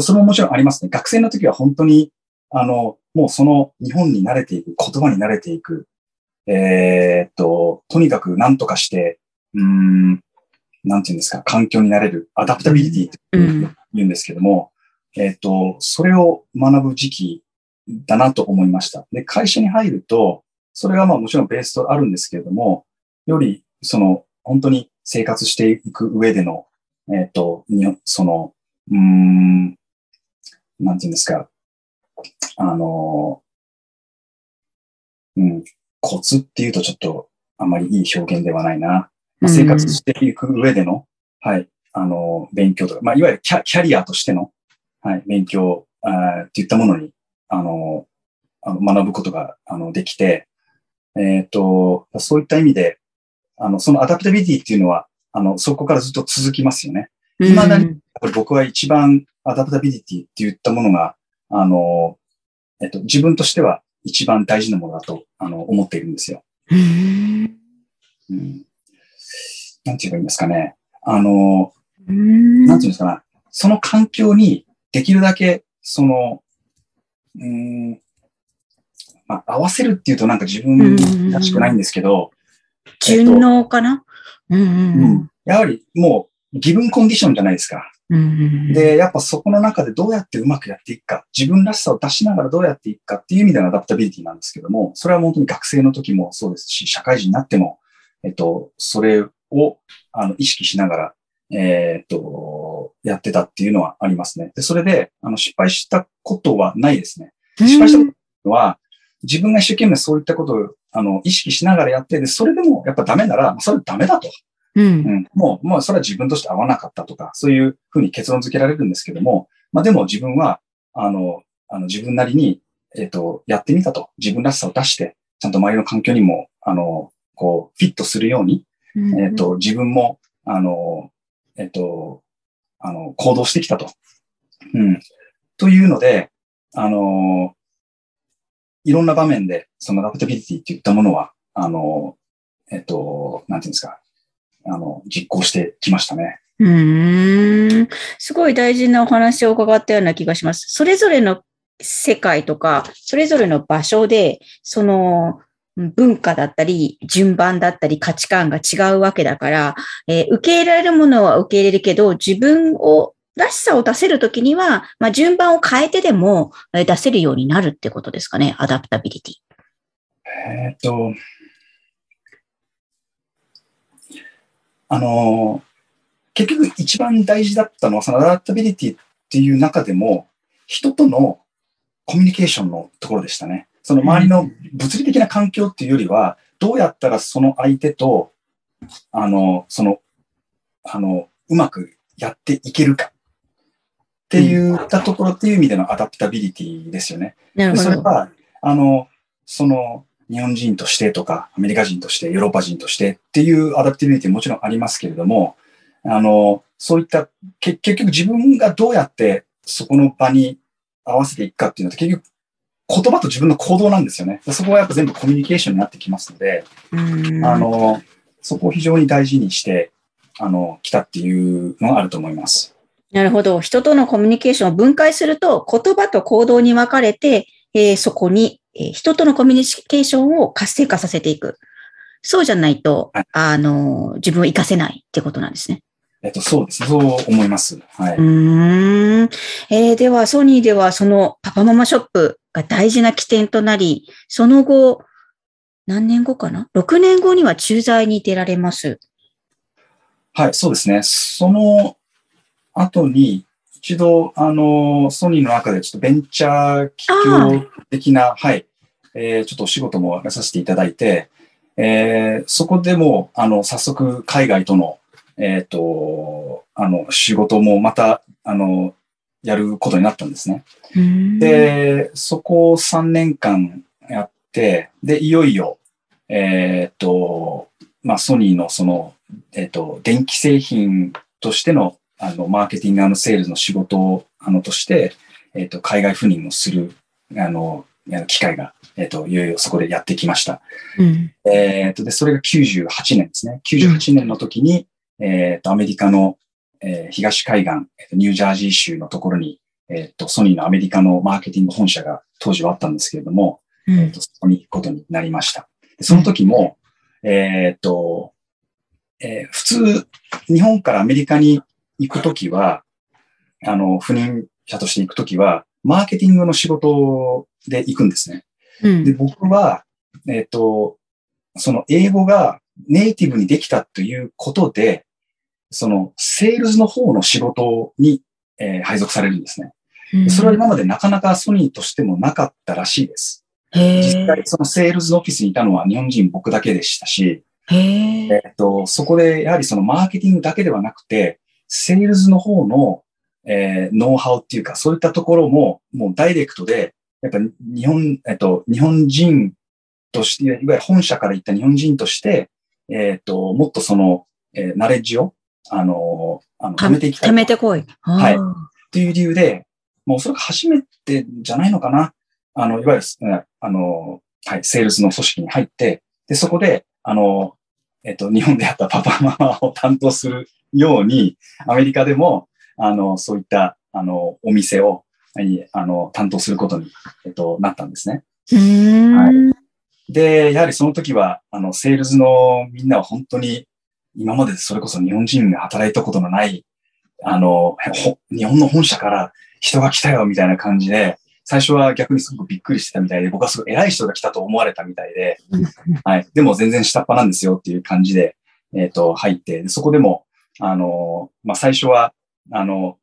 それももちろんありますね。学生の時は本当に、あの、もうその日本に慣れていく、言葉に慣れていく、えー、っと、とにかく何とかして、うん、なんていうんですか、環境になれる、アダプタビリティって言うんですけども、うん、えー、っと、それを学ぶ時期だなと思いました。で、会社に入ると、それがまあもちろんベースとあるんですけれども、より、その、本当に生活していく上での、えっ、と、その、うん、なんていうんですか、あの、うん、コツっていうとちょっとあまりいい表現ではないな。まあ、生活していく上での、はい、あの、勉強とか、まあ、いわゆるキャキャリアとしての、はい、勉強あっていったものに、あの、あの学ぶことが、あの、できて、えっ、ー、と、そういった意味で、あの、その adaptability っていうのは、あの、そこからずっと続きますよね。未だに、僕は一番 adaptability っていったものが、あの、えっと、自分としては一番大事なものだと、あの、思っているんですよ。うん、なんて言えばいいんですかね。あの、なんて言うんですかね。その環境にできるだけ、その、うん、まあ、合わせるっていうとなんか自分らしくないんですけど、順応かな、うん、やはりもう、ギブンコンディションじゃないですか。で、やっぱそこの中でどうやってうまくやっていくか、自分らしさを出しながらどうやっていくかっていう意味でのアダプタビリティなんですけども、それは本当に学生の時もそうですし、社会人になっても、えっと、それを、あの、意識しながら、えー、っと、やってたっていうのはありますね。で、それで、あの、失敗したことはないですね。失敗したことは、自分が一生懸命そういったことを、あの、意識しながらやって、で、それでもやっぱダメなら、それダメだと。うん、もう、もうそれは自分として合わなかったとか、そういうふうに結論付けられるんですけども、まあでも自分は、あの、あの自分なりに、えっ、ー、と、やってみたと。自分らしさを出して、ちゃんと周りの環境にも、あの、こう、フィットするように、うん、えっ、ー、と、自分も、あの、えっ、ー、と、あの、行動してきたと。うん。というので、あの、いろんな場面で、そのアダプタビリティっていったものは、あの、えっ、と、なんていうんですか、あの、実行してきましたね。うん。すごい大事なお話を伺ったような気がします。それぞれの世界とか、それぞれの場所で、その、文化だったり、順番だったり、価値観が違うわけだから、えー、受け入れられるものは受け入れるけど、自分を、らしさを出せるときには、まあ、順番を変えてでも出せるようになるってことですかね、 adaptability。えっと、あの、結局一番大事だったのは、その adaptability っていう中でも、人とのコミュニケーションのところでしたね。その周りの物理的な環境っていうよりは、どうやったらその相手と、あの、その、あの、うまくやっていけるかって言ったところっていう意味での adaptability ですよね。それは、あの、その、日本人としてとか、アメリカ人として、ヨーロッパ人としてっていう adaptability もちろんありますけれども、あの、そういった、結局自分がどうやってそこの場に合わせていくかっていうのは結局言葉と自分の行動なんですよね。そこはやっぱ全部コミュニケーションになってきますので、あの、そこを非常に大事にして、あの、来たっていうのがあると思います。なるほど。人とのコミュニケーションを分解すると、言葉と行動に分かれて、えーそこに、えー人とのコミュニケーションを活性化させていく。そうじゃないとはい、あの、自分を活かせないってことなんですね。えっと、そうですね。そう思います。はい。うーん。えーでは、ソニーではそのパパママショップが大事な起点となり、その後、何年後かな ?6 年後には駐在に出られます。はい、そうですね。その後に、一度、あの、ソニーの中でちょっとベンチャー企業的な、はい、えーちょっとお仕事もやらさせていただいて、えーそこでも、あの、早速、海外との、えっ、と、あの、仕事もまた、あの、やることになったんですね。で、そこを3年間やって、で、いよいよ、えーっと、まあ、ソニーのその、えーっと、電気製品としての、あの、マーケティングセールスの仕事を、あの、として、えーっと、海外赴任をする、あの、機会が、えーっと、いよいよそこでやってきました。うん。えーっと、で、それが98年ですね。98年の時に、えーっと、アメリカの、えー東海岸、ニュージャージー州のところに、えーっと、ソニーのアメリカのマーケティング本社が当時はあったんですけれども、うんえーっと、そこに行くことになりました。でその時も、えーっと、えー普通、日本からアメリカに行くときは、あの、赴任者として行くときは、マーケティングの仕事で行くんですね。うんで、僕は、えっ、と、その英語がネイティブにできたということで、そのセールスの方の仕事に、えー配属されるんですね。でそれは今までなかなかソニーとしてもなかったらしいです。実際そのセールスのオフィスにいたのは日本人僕だけでしたし、えっ、と、そこでやはりそのマーケティングだけではなくて、セールスの方の、えーノウハウっていうか、そういったところももうダイレクトで、やっぱ日本、えっ、と、日本人として、いわゆる本社から行った日本人として、えっ、と、もっとその、えーナレッジを、あのーあの、た貯めていきたい。貯めてこい。はいあーという理由で、もうおそらく初めてじゃないのかな。あの、いわゆる、うんあの、はい、セールスの組織に入って、で、そこで、あの、えっと、日本でやったパパママを担当するように、アメリカでも、あの、そういった、あの、お店を、はいあの、担当することに、えっと、なったんですね。うーん。で、やはりその時は、あの、セールスのみんなは本当に、今までそれこそ日本人が働いたことのない、あの、ほ日本の本社から人が来たよみたいな感じで、最初は逆にすごくびっくりしてたみたいで、僕はすごい偉い人が来たと思われたみたいで、はい。でも全然下っ端なんですよっていう感じで、えっ、と、入って、でそこでも、あの、まあ、最初は、あの、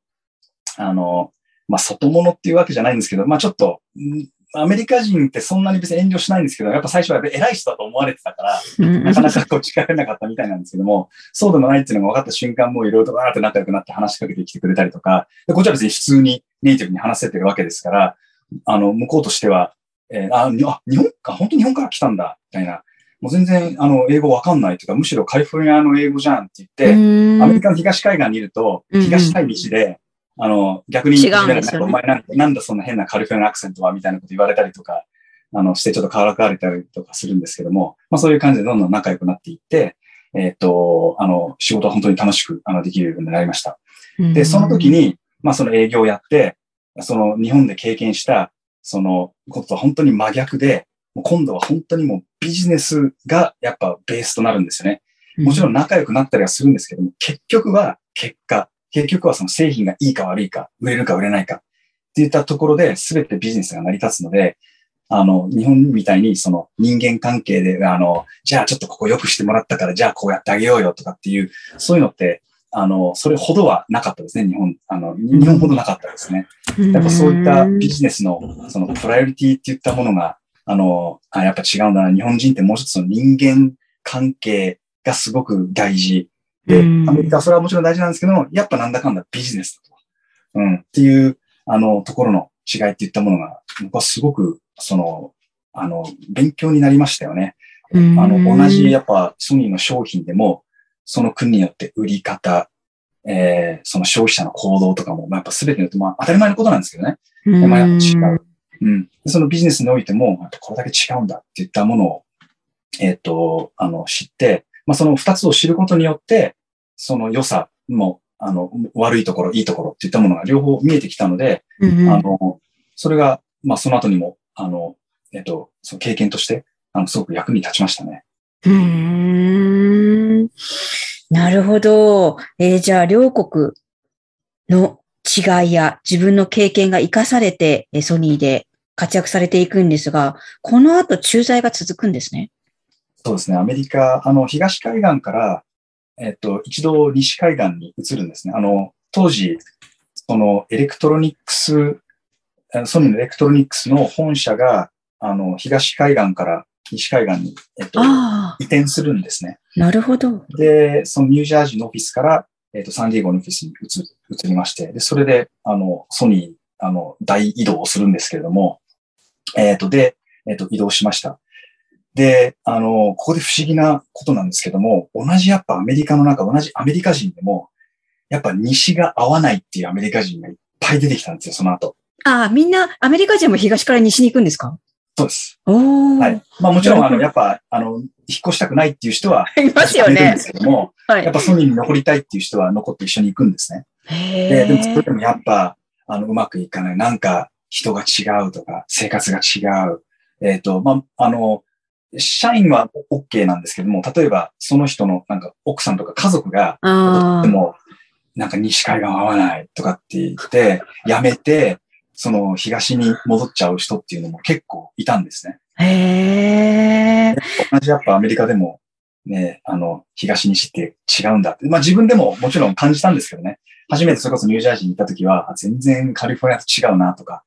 あの、まあ、外物っていうわけじゃないんですけど、まあ、ちょっと、んアメリカ人ってそんなに別に遠慮しないんですけど、やっぱ最初は偉い人だと思われてたから、なかなかこう力れなかったみたいなんですけども、そうでもないっていうのが分かった瞬間、もういろいろとわーって仲良くなって話しかけてきてくれたりとか、でこっちは別に普通にネイティブに話せてるわけですから、あの、向こうとしては、えーあ、にあ日本か、本当に日本から来たんだ、みたいな。もう全然、あの、英語わかんないというか、むしろカリフォルニアの英語じゃんって言って、アメリカの東海岸にいると、東海岸で、あの、逆に、違うんですよね。お前なんなんだそんな変なカリフォルニアアクセントは、みたいなこと言われたりとか、あの、してちょっとからかわれたりとかするんですけども、まあそういう感じでどんどん仲良くなっていって、えっ、と、あの、仕事は本当に楽しく、あの、できるようになりました。で、その時、に、まあその営業をやって、その日本で経験した、そのことと本当に真逆で、もう今度は本当にもうビジネスがやっぱベースとなるんですよね。もちろん仲良くなったりはするんですけども、結局は結果、結局はその製品がいいか悪いか、売れるか売れないかっていったところで全てビジネスが成り立つので、あの、日本みたいにその人間関係で、あの、じゃあちょっとここ良くしてもらったから、じゃあこうやってあげようよとかっていう、そういうのって、あの、それほどはなかったですね、日本。あの、日本ほどなかったですね。やっぱそういったビジネスの、そのプライオリティっていったものが、あの、あやっぱ違うんだな。日本人ってもう一つの人間関係がすごく大事。で、アうんメリカはそれはもちろん大事なんですけども、やっぱなんだかんだビジネスだと。うん。っていう、あの、ところの違いっていったものが、僕はすごく、その、あの、勉強になりましたよね。あの、同じやっぱソニーの商品でも、その国によって売り方、えー、その消費者の行動とかも、まあ、やっぱ全てによって、まあ当たり前のことなんですけどね。うん、まあやっぱ違う。うん。でそのビジネスにおいても、これだけ違うんだっていったものを、えっ、と、あの、知って、まあその二つを知ることによって、その良さも、あの、悪いところ、いいところっていったものが両方見えてきたので、うんうんあの、それが、まあ、その後にも、あの、えっと、その経験として、あの、すごく役に立ちましたね。うーん。なるほど。えーじゃあ、両国の違いや自分の経験が活かされて、えーソニーで活躍されていくんですが、この後駐在が続くんですね。そうですね。アメリカ、あの、東海岸から、えっと、一度西海岸に移るんですね。あの、当時、そのエレクトロニックス、えソニーのエレクトロニックスの本社が、あの、東海岸から西海岸に、えっと、あ移転するんですね。あ、なるほど。で、そのニュージャージーのオフィスから、えっと、サンディエゴのオフィスに移移りまして、で、それで、あの、ソニー、あの、大移動をするんですけれども、えっと、で、えっと、移動しました。で、あの、ここで不思議なことなんですけども、同じやっぱアメリカの中、同じアメリカ人でも、やっぱ西が合わないっていうアメリカ人がいっぱい出てきたんですよ、その後。ああ、みんな、アメリカ人も東から西に行くんですか？そうです。はい。まあもちろん、あの、やっぱ、あの、引っ越したくないっていう人は、いますよねいるんで。すけども、はいやっ。ぱソニーに残りたいっていう人は残って一緒に行くんですね。へで、でもそれえ。でもやっぱ、あの、うまくいかない。なんか、人が違うとか、生活が違う。えっ、と、まあ、あの、社員は OK なんですけども、例えば、その人の、なんか、奥さんとか家族が。でも、なんか西海岸合わないとかって言って、辞めて、その東に戻っちゃう人っていうのも結構いたんですね。へえ。同じやっぱアメリカでも、ね、あの、東西って違うんだって。まあ自分でももちろん感じたんですけどね。初めてそれこそニュージャージーに行った時は、あ全然カリフォルニアと違うなとか、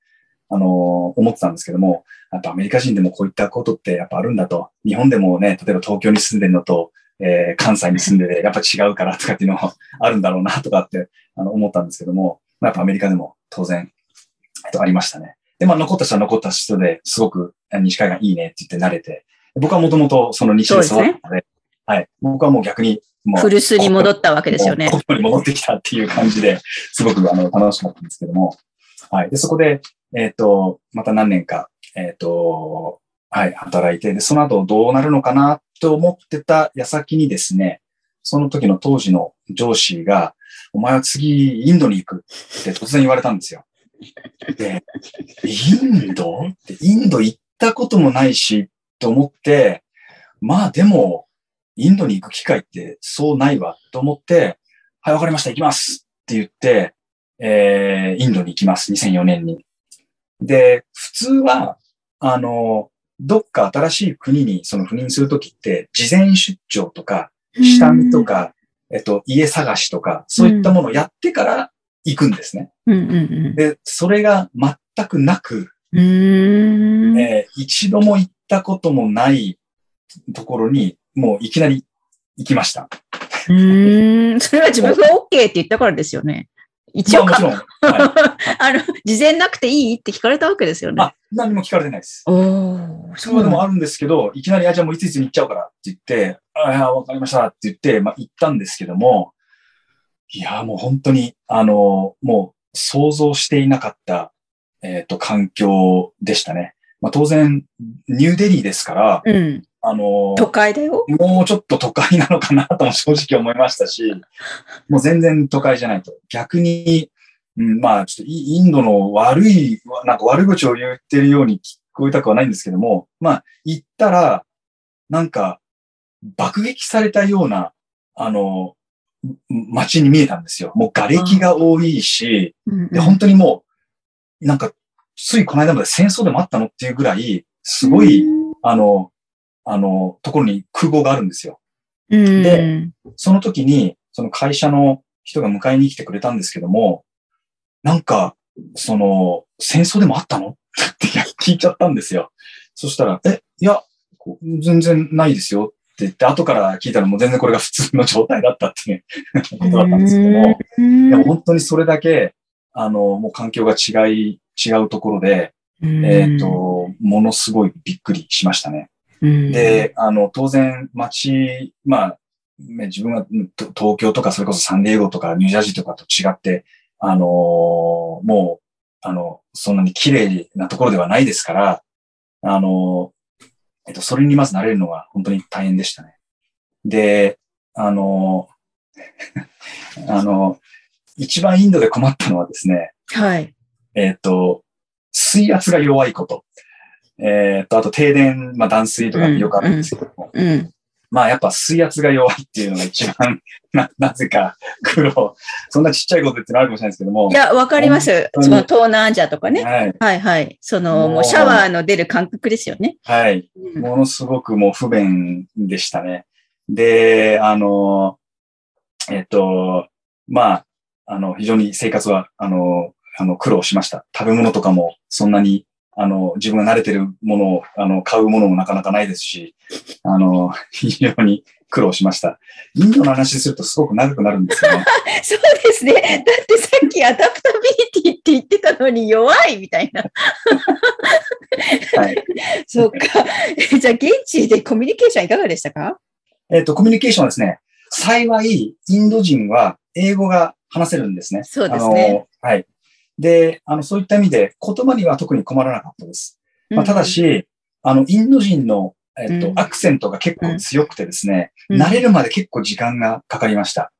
あのー思ってたんですけども、やっぱアメリカ人でもこういったことってやっぱあるんだと。日本でもね、例えば東京に住んでるのと、えー関西に住んでて、やっぱ違うからとかっていうのもあるんだろうなとかってあの思ったんですけども、まあ、やっぱアメリカでも当然、えっと、ありましたね。で、まあ残った人は残った人ですごくあ西海岸いいねって言って慣れて、僕はもともとその西で育ったので、はい。僕はもう逆に、もう、古巣に戻ったわけですよねもう。ここに戻ってきたっていう感じで、すごくあの楽しかったんですけども。はい。で、そこで、えっ、と、また何年か、えっ、と、はい、働いて、で、その後どうなるのかなと思ってた矢先にですね、その時の当時の上司が、お前は次、インドに行くって突然言われたんですよ。で、インド？って、インド行ったこともないし、と思って、まあでも、インドに行く機会ってそうないわと思って、はい、わかりました、行きますって言って、えー、インドに行きます、2004年に。で、普通は、あの、どっか新しい国にその赴任するときって、事前出張とか、下見とか、えっと、家探しとか、そういったものをやってから行くんですね。で、それが全くなく。えー一度も行ったこともないところに、もういきなり行きました。うーん。それは自分が OK って言ったからですよね。一応あもちろん、はい、あの、事前なくていいって聞かれたわけですよね。あ、何も聞かれてないです。おー、そういうのもあるんですけど、いきなり、あ、じゃあもういついつに行っちゃうからって言って、ああ、わかりましたって言って、まあ行ったんですけども、いや、もう本当に、あの、もう想像していなかった、えっ、と、環境でしたね。まあ当然、ニューデリーですから、うん。あの、都会だよ。もうちょっと都会なのかなとも正直思いましたし、もう全然都会じゃないと。逆に、うん、まあちょっとイインドの悪い、なんか悪口を言ってるように聞こえたくはないんですけども、まあ行ったら、なんか爆撃されたような、あの、ん街に見えたんですよ。もう瓦礫が多いし、うんで、本当にもう、なんか、ついこの間まで戦争でもあったのっていうぐらい、すごい、、あの、あの、ところに空港があるんですよ。うん、でその時に、その会社の人が迎えに来てくれたんですけども、なんか、その、戦争でもあったの？って聞いちゃったんですよ。そしたら、え、いや、全然ないですよって言って、後から聞いたらもう全然これが普通の状態だったっていう ことだったんですけども、本当にそれだけ、あの、もう環境が違い、違うところで、えっ、、と、ものすごいびっくりしましたね。うん、で、あの、当然、街、まあ、ね自分は東京とか、それこそサンディエゴとかニュージャージーとかと違って、あのーもう、あの、そんなに綺麗なところではないですから、あのーえっと、それにまず慣れるのが本当に大変でしたね。で、あの あの、一番インドで困ったのはですね、はい。えっ、と、水圧が弱いこと。えっ、と、あと停電、まあ断水とかよくあるんですけども、うん。まあやっぱ水圧が弱いっていうのが一番、な、なぜか苦労。そんなちっちゃいことってのあるかもしれないですけども。いや、わかります。その東南アジアとかね。はい。はいはい。その、もうシャワーの出る感覚ですよね。はい。うんものすごくもう不便でしたね。で、あの、えっと、まあ、あの、非常に生活は、あの、あの、苦労しました。食べ物とかもそんなに、あの、自分が慣れてるものを、あの、買うものもなかなかないですし、あの、非常に苦労しました。インドの話するとすごく長くなるんですよね。そうですね。だってさっきアダプタビリティって言ってたのに弱いみたいな。はい。そっか。えじゃあ現地でコミュニケーションいかがでしたか？えっと、コミュニケーションはですね、幸い、インド人は英語が話せるんですね。そうですね。はい。で、あの、そういった意味で、言葉には特に困らなかったです。まあ、ただし、あの、インド人の、えっと、うん。アクセントが結構強くてですね、うん、慣れるまで結構時間がかかりました。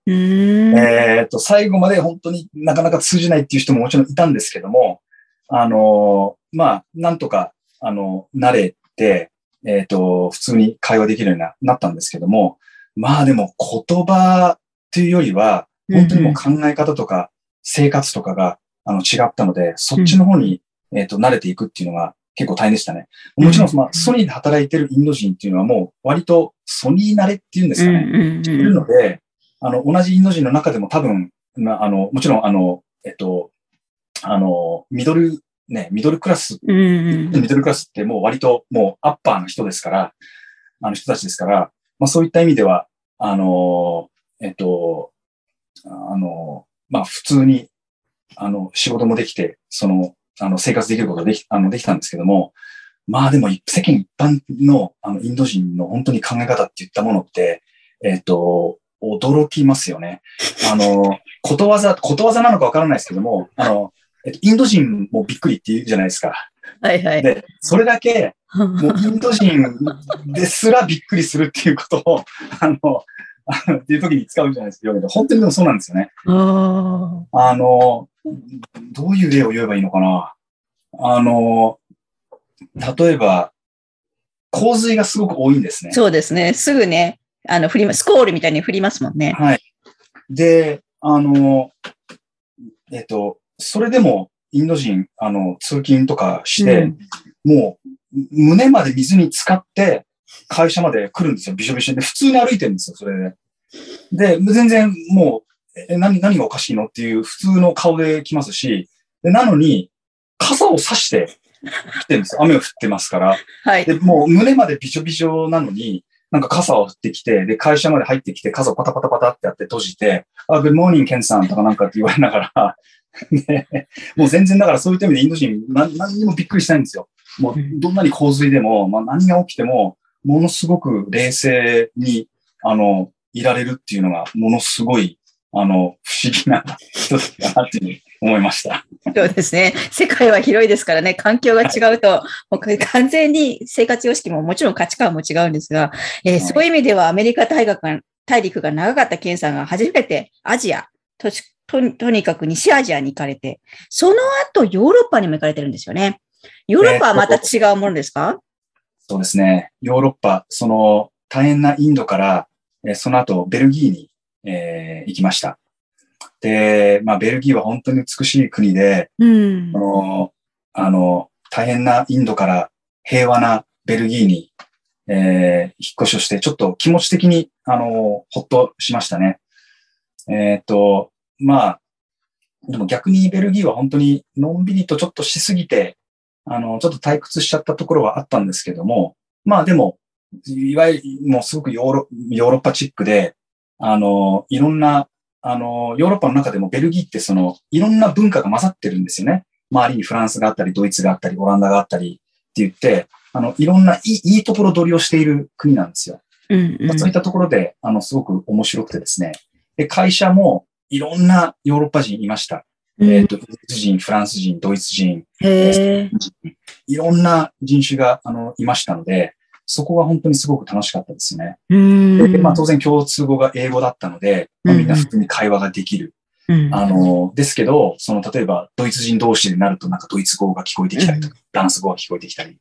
えっと、最後まで本当になかなか通じないっていう人ももちろんいたんですけども、あの、まあ、なんとか、あの、慣れて、えっ、と、普通に会話できるようにななったんですけども、まあでも言葉というよりは、本当にもう考え方とか生活とかがあの違ったので、そっちの方に、えっと慣れていくっていうのが結構大変でしたね。もちろん、まあ、ソニーで働いてるインド人っていうのはもう割とソニー慣れっていうんですかね。うんうんうんいるので、あの、同じインド人の中でも多分、まあ、あの、もちろん、あの、えっと、あの、ミドル、ね、ミドルクラス、うんうんミドルクラスってもう割ともうアッパーの人ですから、あの人たちですから、まあそういった意味では、あの、えっと、あの、まあ普通に、あの、仕事もできて、その、あの、生活できることができ、あの、できたんですけども、まあでも世間一般の、あの、インド人の本当に考え方っていったものって、えっと、驚きますよね。あの、ことわざ、ことわざなのかわからないですけども、あの、えっと、インド人もびっくりって言うじゃないですか。はいはい。で、それだけ、もうインド人ですらびっくりするっていうことを、あのっていう時に使うじゃないですか。本当にでもそうなんですよね。ああの、どういう例を言えばいいのかな。あの、例えば、洪水がすごく多いんですねー。そうですね。すぐね、あの、振りま、スコールみたいに振りますもんね。はい。で、あの、えっと、それでもインド人、あの、通勤とかして、うんもう、胸まで水に浸かって、会社まで来るんですよ。びしょびしょで、普通に歩いてるんですよ、それで。で、全然もう、え、何、何がおかしいのっていう普通の顔で来ますし、で、なのに、傘を差して来てるんですよ。雨が降ってますから。はい。で、もう胸までびしょびしょなのに、なんか傘を振ってきて、で、会社まで入ってきて、傘をパタパタパタってやって閉じて、あ、Good morning, ケンさんとかなんかって言われながら、で、もう全然だからそういった意味でインド人何何にもびっくりしないんですよ。もうどんなに洪水でも、まあ何が起きても、ものすごく冷静に、あの、いられるっていうのが、ものすごい、あの、不思議な 人だなっていう思いました。そうですね。世界は広いですからね、環境が違うと、もう完全に生活様式ももちろん価値観も違うんですが、えーはいそういう意味ではアメリカ大学が大陸が長かったケンさんが初めてアジア、としとにとにかく西アジアに行かれて、その後ヨーロッパにも行かれてるんですよね。ヨーロッパはまた違うものですか、そうですね。ヨーロッパ、その大変なインドから、えーその後ベルギーに、えー行きました。で、まあベルギーは本当に美しい国で、うんあ。の、あの、大変なインドから平和なベルギーに、えー引っ越しをして、ちょっと気持ち的に、あの、ほっとしましたね。えーっと、まあ、でも逆にベルギーは本当にのんびりとちょっとしすぎて、あの、ちょっと退屈しちゃったところはあったんですけども、まあでも、いわゆるもうすごくヨーロヨーロッパチックで、あの、いろんな、あの、ヨーロッパの中でもベルギーってその、いろんな文化が混ざってるんですよね。周りにフランスがあったり、ドイツがあったり、オランダがあったりって言って、あの、いろんないいいいところ取りをしている国なんですよ。うんうんまあそういったところで、あの、すごく面白くてですね。で、会社もいろんなヨーロッパ人いました。えっ、と、イギリス人、フランス人、ドイツ人。いろんな人種が、あの、いましたので、そこが本当にすごく楽しかったですね。うん。で、まあ当然共通語が英語だったので、まあ、みんな普通に会話ができる。うん。あの、ですけど、その例えばドイツ人同士になるとなんかドイツ語が聞こえてきたりとか、ダンス語が聞こえてきたり、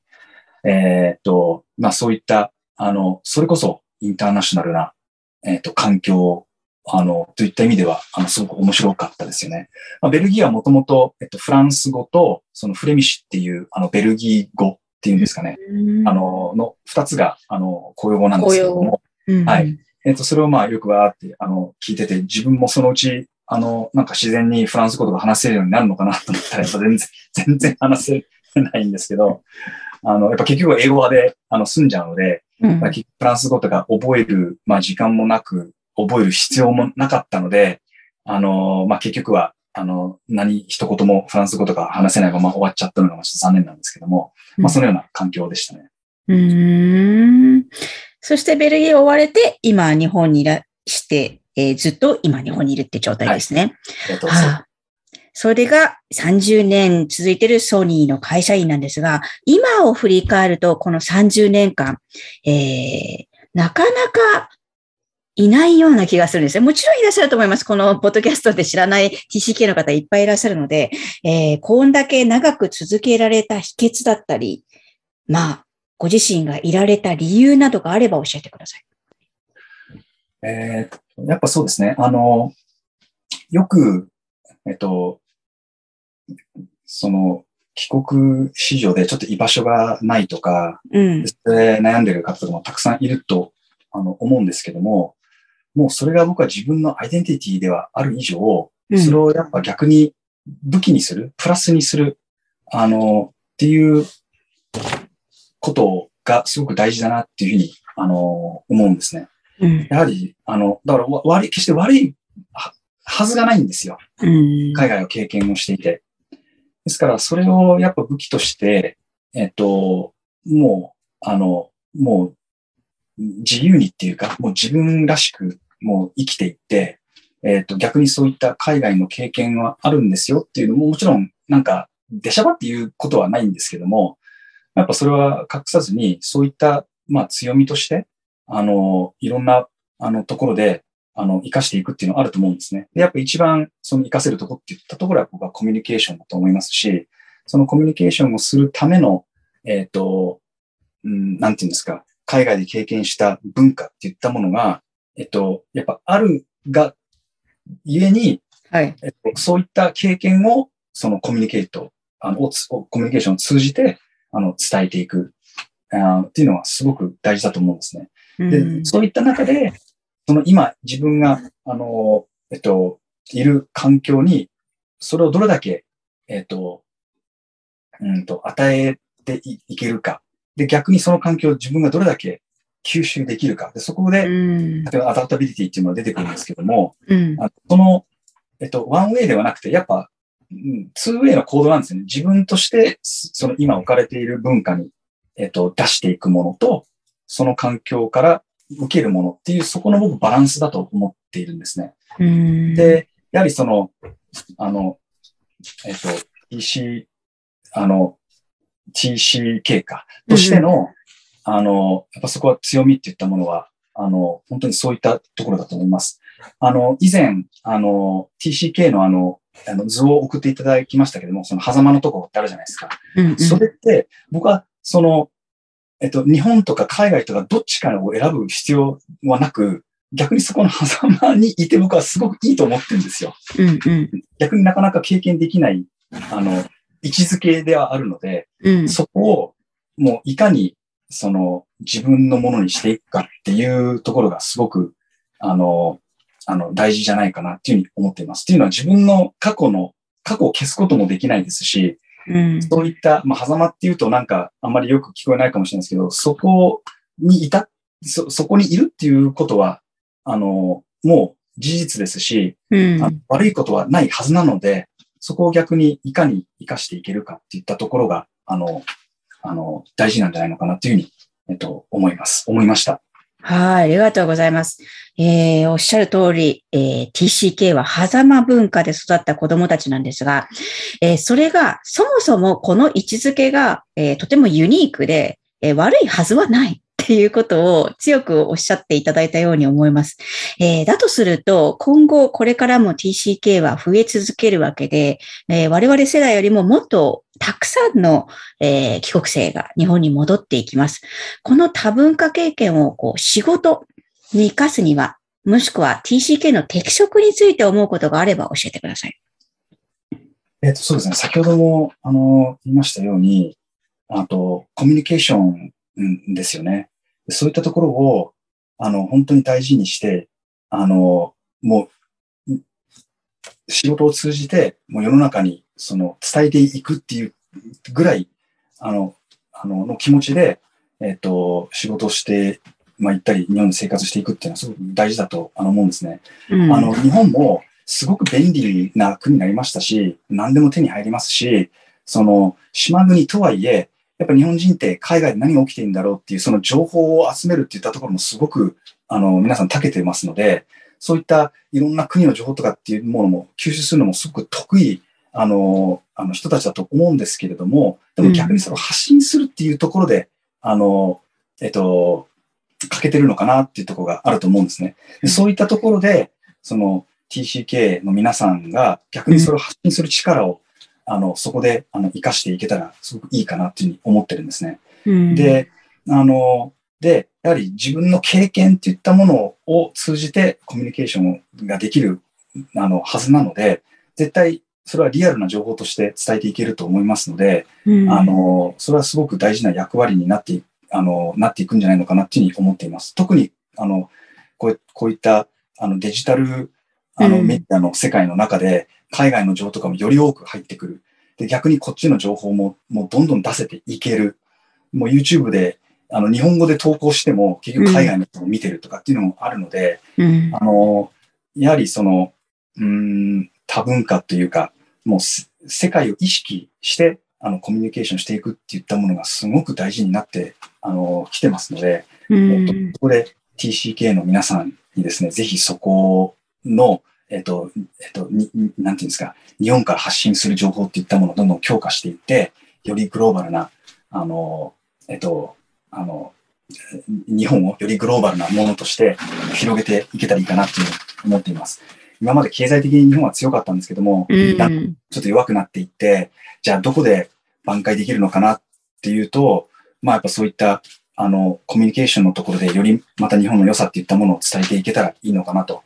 えーっと、まあそういった、あの、それこそインターナショナルな、えーっと、環境、あの、といった意味では、あの、すごく面白かったですよね。まあ、ベルギーはもともと、えっと、フランス語と、そのフレミッシュっていう、あの、ベルギー語っていうんですかね。あ、の、の二つが、あの、公用語なんですけども、うんはい。えっ、と、それをまあよくわーって、あの、聞いてて、自分もそのうち、あの、なんか自然にフランス語とか話せるようになるのかなと思ったら、やっぱ全然、全然話せないんですけど、あの、やっぱ結局英語派で、あの、済んじゃうので、うんフランス語とか覚える、まあ時間もなく、覚える必要もなかったので、あの、まあ結局は、あの、何、一言もフランス語とか話せないまま終わっちゃったのがちょっと残念なんですけども、まあそのような環境でしたね。うーん。そしてベルギーを追われて、今日本にいらして、えーずっと今日本にいるって状態ですね。えっ、と、はあそれが30年続いているソニーの会社員なんですが、今を振り返ると、この30年間、えー、なかなかいないような気がするんですね。もちろんいらっしゃると思います。このポッドキャストで知らない TCK の方いっぱいいらっしゃるので、えー、こんだけ長く続けられた秘訣だったり、まあ、ご自身がいられた理由などがあれば教えてください。えーやっぱそうですね。あの、よく、えっと、その、帰国子女でちょっと居場所がないとか、うん。で悩んでる方とかもたくさんいるとあの思うんですけども、もうそれが僕は自分のアイデンティティではある以上、うんそれをやっぱ逆に武器にする、プラスにする、あの、っていうことがすごく大事だなっていうふうに、あの、思うんですね。うん。やはり、あの、だからわ悪い、決して悪いははずがないんですよ。うん。海外を経験をしていて。ですから、それをやっぱ武器として、えっと、もう、あの、もう、自由にっていうか、もう自分らしく、もう生きていって、えっと、逆にそういった海外の経験はあるんですよっていうのも、もちろん、なんか、出しゃばっていうことはないんですけども、やっぱそれは隠さずに、そういった、まあ、強みとして、あの、いろんな、あの、ところで、あの、活かしていくっていうのはあると思うんですね。で、やっぱ一番、その活かせるとこって言ったところは僕はコミュニケーションだと思いますし、そのコミュニケーションをするための、えっ、と、うん、なんていうんですか、海外で経験した文化っていったものが、えっと、やっぱあるが、ゆえに、はい。えっと、そういった経験を、そのコミュニケート、あの、コミュニケーションを通じて、あの、伝えていく、あーっていうのはすごく大事だと思うんですね。で、うんそういった中で、その今自分が、あの、えっと、いる環境に、それをどれだけ、えっと、うんと、与えていいけるか。で、逆にその環境を自分がどれだけ吸収できるか。で、そこで、うん。例えば adaptability っていうのが出てくるんですけども、うん。あその、えっと、ワンウェイではなくて、やっぱ、うんツーウェイの行動なんですよね。自分として、そその今置かれている文化に、えっと、出していくものと、その環境から受けるものっていう、そこの僕バランスだと思っているんですね。うん、で、やはりその、あの、えっと、TC、あの、TCK か、としての、あの、やっぱそこは強みって言ったものは、あの、本当にそういったところだと思います。あの、以前、あの、TCK のあの、あの図を送っていただきましたけども、その狭間のところってあるじゃないですか。うんうんそれって、僕は、その、えっと、日本とか海外とかどっちかを選ぶ必要はなく、逆にそこの狭間にいて僕はすごくいいと思ってるんですよ。うんうん逆になかなか経験できない、あの、位置づけではあるので、うん。そこをもういかにその自分のものにしていくかっていうところがすごく、あの、あの、大事じゃないかなっていうふうに思っています。っていうのは自分の過去の、過去を消すこともできないですし、うん。そういった、まあ、狭間っていうとなんかあんまりよく聞こえないかもしれないですけど、そこにいた、そ、そこにいるっていうことは、あの、もう事実ですし、うん。悪いことはないはずなので、そこを逆にいかに活かしていけるかっていったところが、あの、あの、大事なんじゃないのかなというふうに、えっと、思います。思いました。はい、ありがとうございます。えーおっしゃる通り、えー TCK は狭間文化で育った子供たちなんですが、えーそれが、そもそもこの位置づけが、えーとてもユニークで、えー悪いはずはないっていうことを強くおっしゃっていただいたように思います。えー、だとすると、今後これからも TCK は増え続けるわけで、えー、我々世代よりももっとたくさんの、えー、帰国生が日本に戻っていきます。この多文化経験をこう仕事に活かすには、もしくは TCK の適職について思うことがあれば教えてください。えっ、と、そうですね。先ほども、あの、言いましたように、あと、コミュニケーションですよね。そういったところを、あの、本当に大事にして、あの、もう、仕事を通じて、もう世の中に、その、伝えていくっていうぐらい、あの、あの、の気持ちで、えっ、と、仕事をして、まあ、行ったり、日本で生活していくっていうのはすごく大事だと思うんですね。うん、あの、日本もすごく便利な国になりましたし、何でも手に入りますし、その、島国とはいえ、やっぱ日本人って海外で何が起きているんだろうっていうその情報を集めるっていったところもすごくあの皆さん長けてますので、そういったいろんな国の情報とかっていうものも吸収するのもすごく得意あのあの人たちだと思うんですけれども、でも逆にその発信するっていうところで、うん、あの、えっと、欠けてるのかなっていうところがあると思うんですね。でそういったところで、その TCK の皆さんが逆にそれを発信する力をあの、そこで、あの、活かしていけたら、すごくいいかなっていうふうに思ってるんですね。うん、で、あの、で、やはり自分の経験っていったものを通じてコミュニケーションができる、あの、はずなので、絶対、それはリアルな情報として伝えていけると思いますので、うん、あの、それはすごく大事な役割になって、あの、なっていくんじゃないのかなっていうふうに思っています。特に、あの、こうこういった、あの、デジタル、あの、メディアの世界の中で、海外の情報とかもより多く入ってくる。で、逆にこっちの情報ももうどんどん出せていける。もう YouTube で、あの、日本語で投稿しても結局海外の人も見てるとかっていうのもあるので、うん、あの、やはりその、うん、多文化というか、もう世界を意識して、あの、コミュニケーションしていくっていったものがすごく大事になって、あの、来てますので、うん、えっと、ここで TCK の皆さんにですね、ぜひそこの、えっと、えっと、に、なんていうんですか、日本から発信する情報っていったものをどんどん強化していって、よりグローバルな、あの、えっと、あの、日本をよりグローバルなものとして広げていけたらいいかなっていう思っています。今まで経済的に日本は強かったんですけども、うん、ちょっと弱くなっていって、じゃあどこで挽回できるのかなっていうと、まあやっぱそういったあのコミュニケーションのところでよりまた日本の良さっていったものを伝えていけたらいいのかなと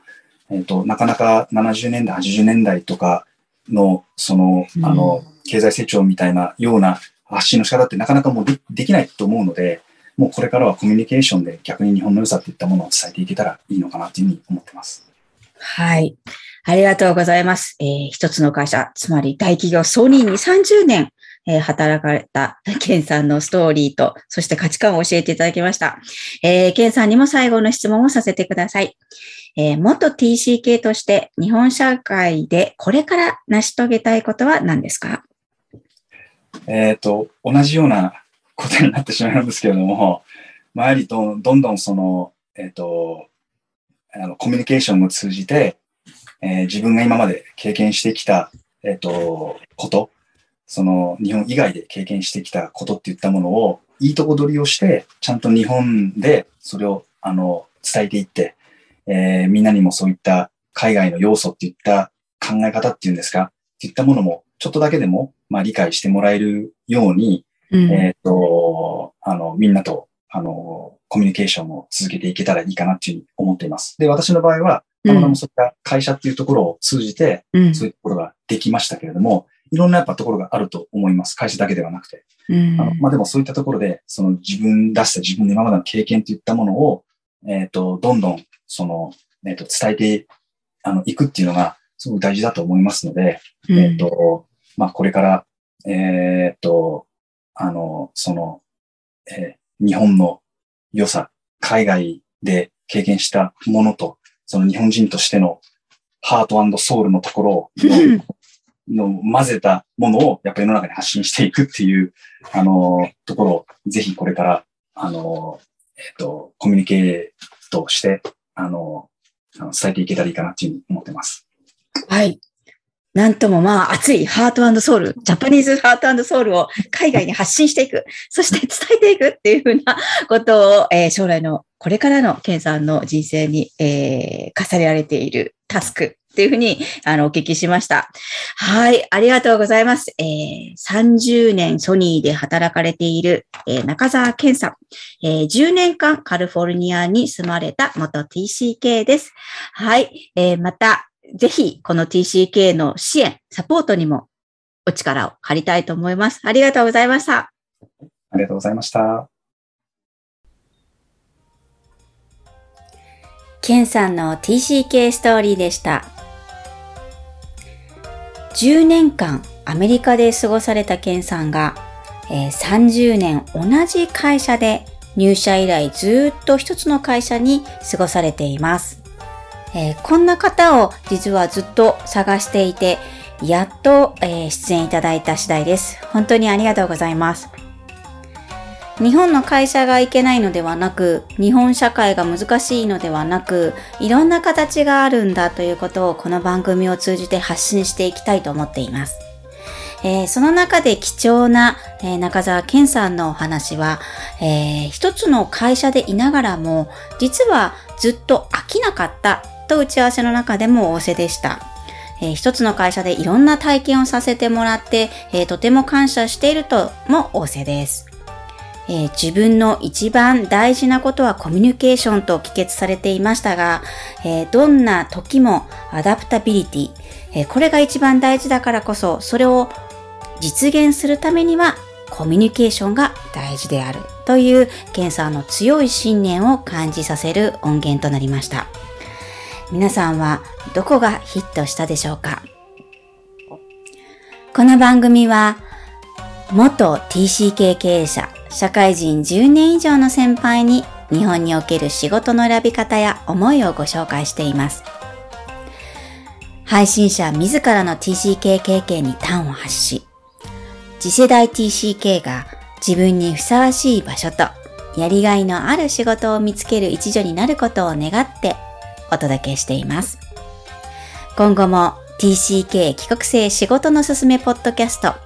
えっ、ー、と、なかなか70年代、80年代とかの、その、あの、経済成長みたいなような発信の仕方ってなかなかもうでできないと思うので、もうこれからはコミュニケーションで逆に日本の良さっていったものを伝えていけたらいいのかなというふうに思ってます。はい。ありがとうございます。えー、一つの会社、つまり大企業ソニーに30年、えー、働かれた ケンさんのストーリーと、そして価値観を教えていただきました。えー、ケンさんにも最後の質問をさせてください。えー、元 TCK として日本社会でこれから成し遂げたいことは何ですか？えっ、と、同じようなことになってしまうんですけれども、まあ、やはりどどんどんその、えっ、ー、と、あのコミュニケーションを通じて、えー、自分が今まで経験してきた、えっ、と、こと、その日本以外で経験してきたことっていったものをいいとこ取りをして、ちゃんと日本でそれをあの伝えていって、えー、みんなにもそういった海外の要素っていった考え方っていうんですか、っていったものもちょっとだけでも、まあ、理解してもらえるように、うん、えっ、と、あの、みんなと、あの、コミュニケーションを続けていけたらいいかなっていうふうに思っています。で、私の場合は、たまたまそういった会社っていうところを通じて、そういうところができましたけれども、いろんなやっぱところがあると思います。会社だけではなくて。うん、あのまあ、でもそういったところで、その自分出した自分の今までの経験といったものを、えっ、ー、と、どんどん、その、えっ、ー、と、伝えて、あの、いくっていうのが、すごく大事だと思いますので、うん、えっ、と、まあ、これから、えっ、と、あの、その、え日本の良さ、海外で経験したものと、その日本人としてのハートソウルのところを、の混ぜたものをやっぱり世の中に発信していくっていう、あの、ところをぜひこれから、あの、えっ、と、コミュニケートして、あの、伝えていけたらいいかなっていうふうに思ってます。はい。なんともまあ熱いハートソウル、ジャパニーズハートソウルを海外に発信していく、そして伝えていくっていうふうなことを、えー、将来のこれからのケンさんの人生に、えー、課されられているタスクっていうふうに、あの、お聞きしました。はい、ありがとうございます。えー、30年ソニーで働かれている、えー、中澤健さん、えー、10年間カリフォルニアに住まれた元 TCK です。はい、えー、また、ぜひ、この TCK の支援、サポートにもお力を借りたいと思います。ありがとうございました。ありがとうございました。ケンさんの TCK ストーリーでした。10年間アメリカで過ごされたケンさんが、えー、30年同じ会社で入社以来ずっと一つの会社に過ごされています。えー、こんな方を実はずっと探していて、やっと、えー、出演いただいた次第です。本当にありがとうございます。日本の会社がいけないのではなく、日本社会が難しいのではなく、いろんな形があるんだということをこの番組を通じて発信していきたいと思っています。えー、その中で貴重な、えー、中澤健さんのお話は、えー、一つの会社でいながらも、実はずっと飽きなかったと打ち合わせの中でも仰せでした。えー、一つの会社でいろんな体験をさせてもらって、えー、とても感謝しているとも仰せです。えー、自分の一番大事なことはコミュニケーションと帰結されていましたが、えー、どんな時もアダプタビリティ、えー、これが一番大事だからこそ、それを実現するためにはコミュニケーションが大事であるというケンさんの強い信念を感じさせる音源となりました。皆さんはどこがヒットしたでしょうか？この番組は元 TCK 経営者、社会人10年以上の先輩に日本における仕事の選び方や思いをご紹介しています。配信者自らの TCK 経験に端を発し、次世代 TCK が自分にふさわしい場所とやりがいのある仕事を見つける一助になることを願ってお届けしています。今後も TCK 帰国生仕事のすすめポッドキャスト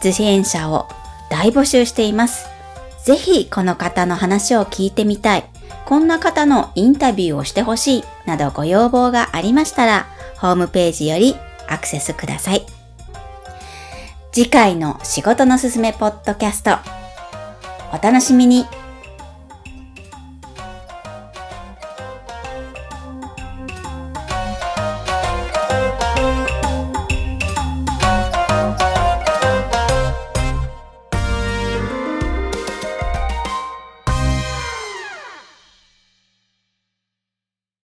出演者を大募集しています。ぜひこの方の話を聞いてみたい、こんな方のインタビューをしてほしいなどご要望がありましたら、ホームページよりアクセスください。次回の仕事のすすめポッドキャスト、お楽しみに。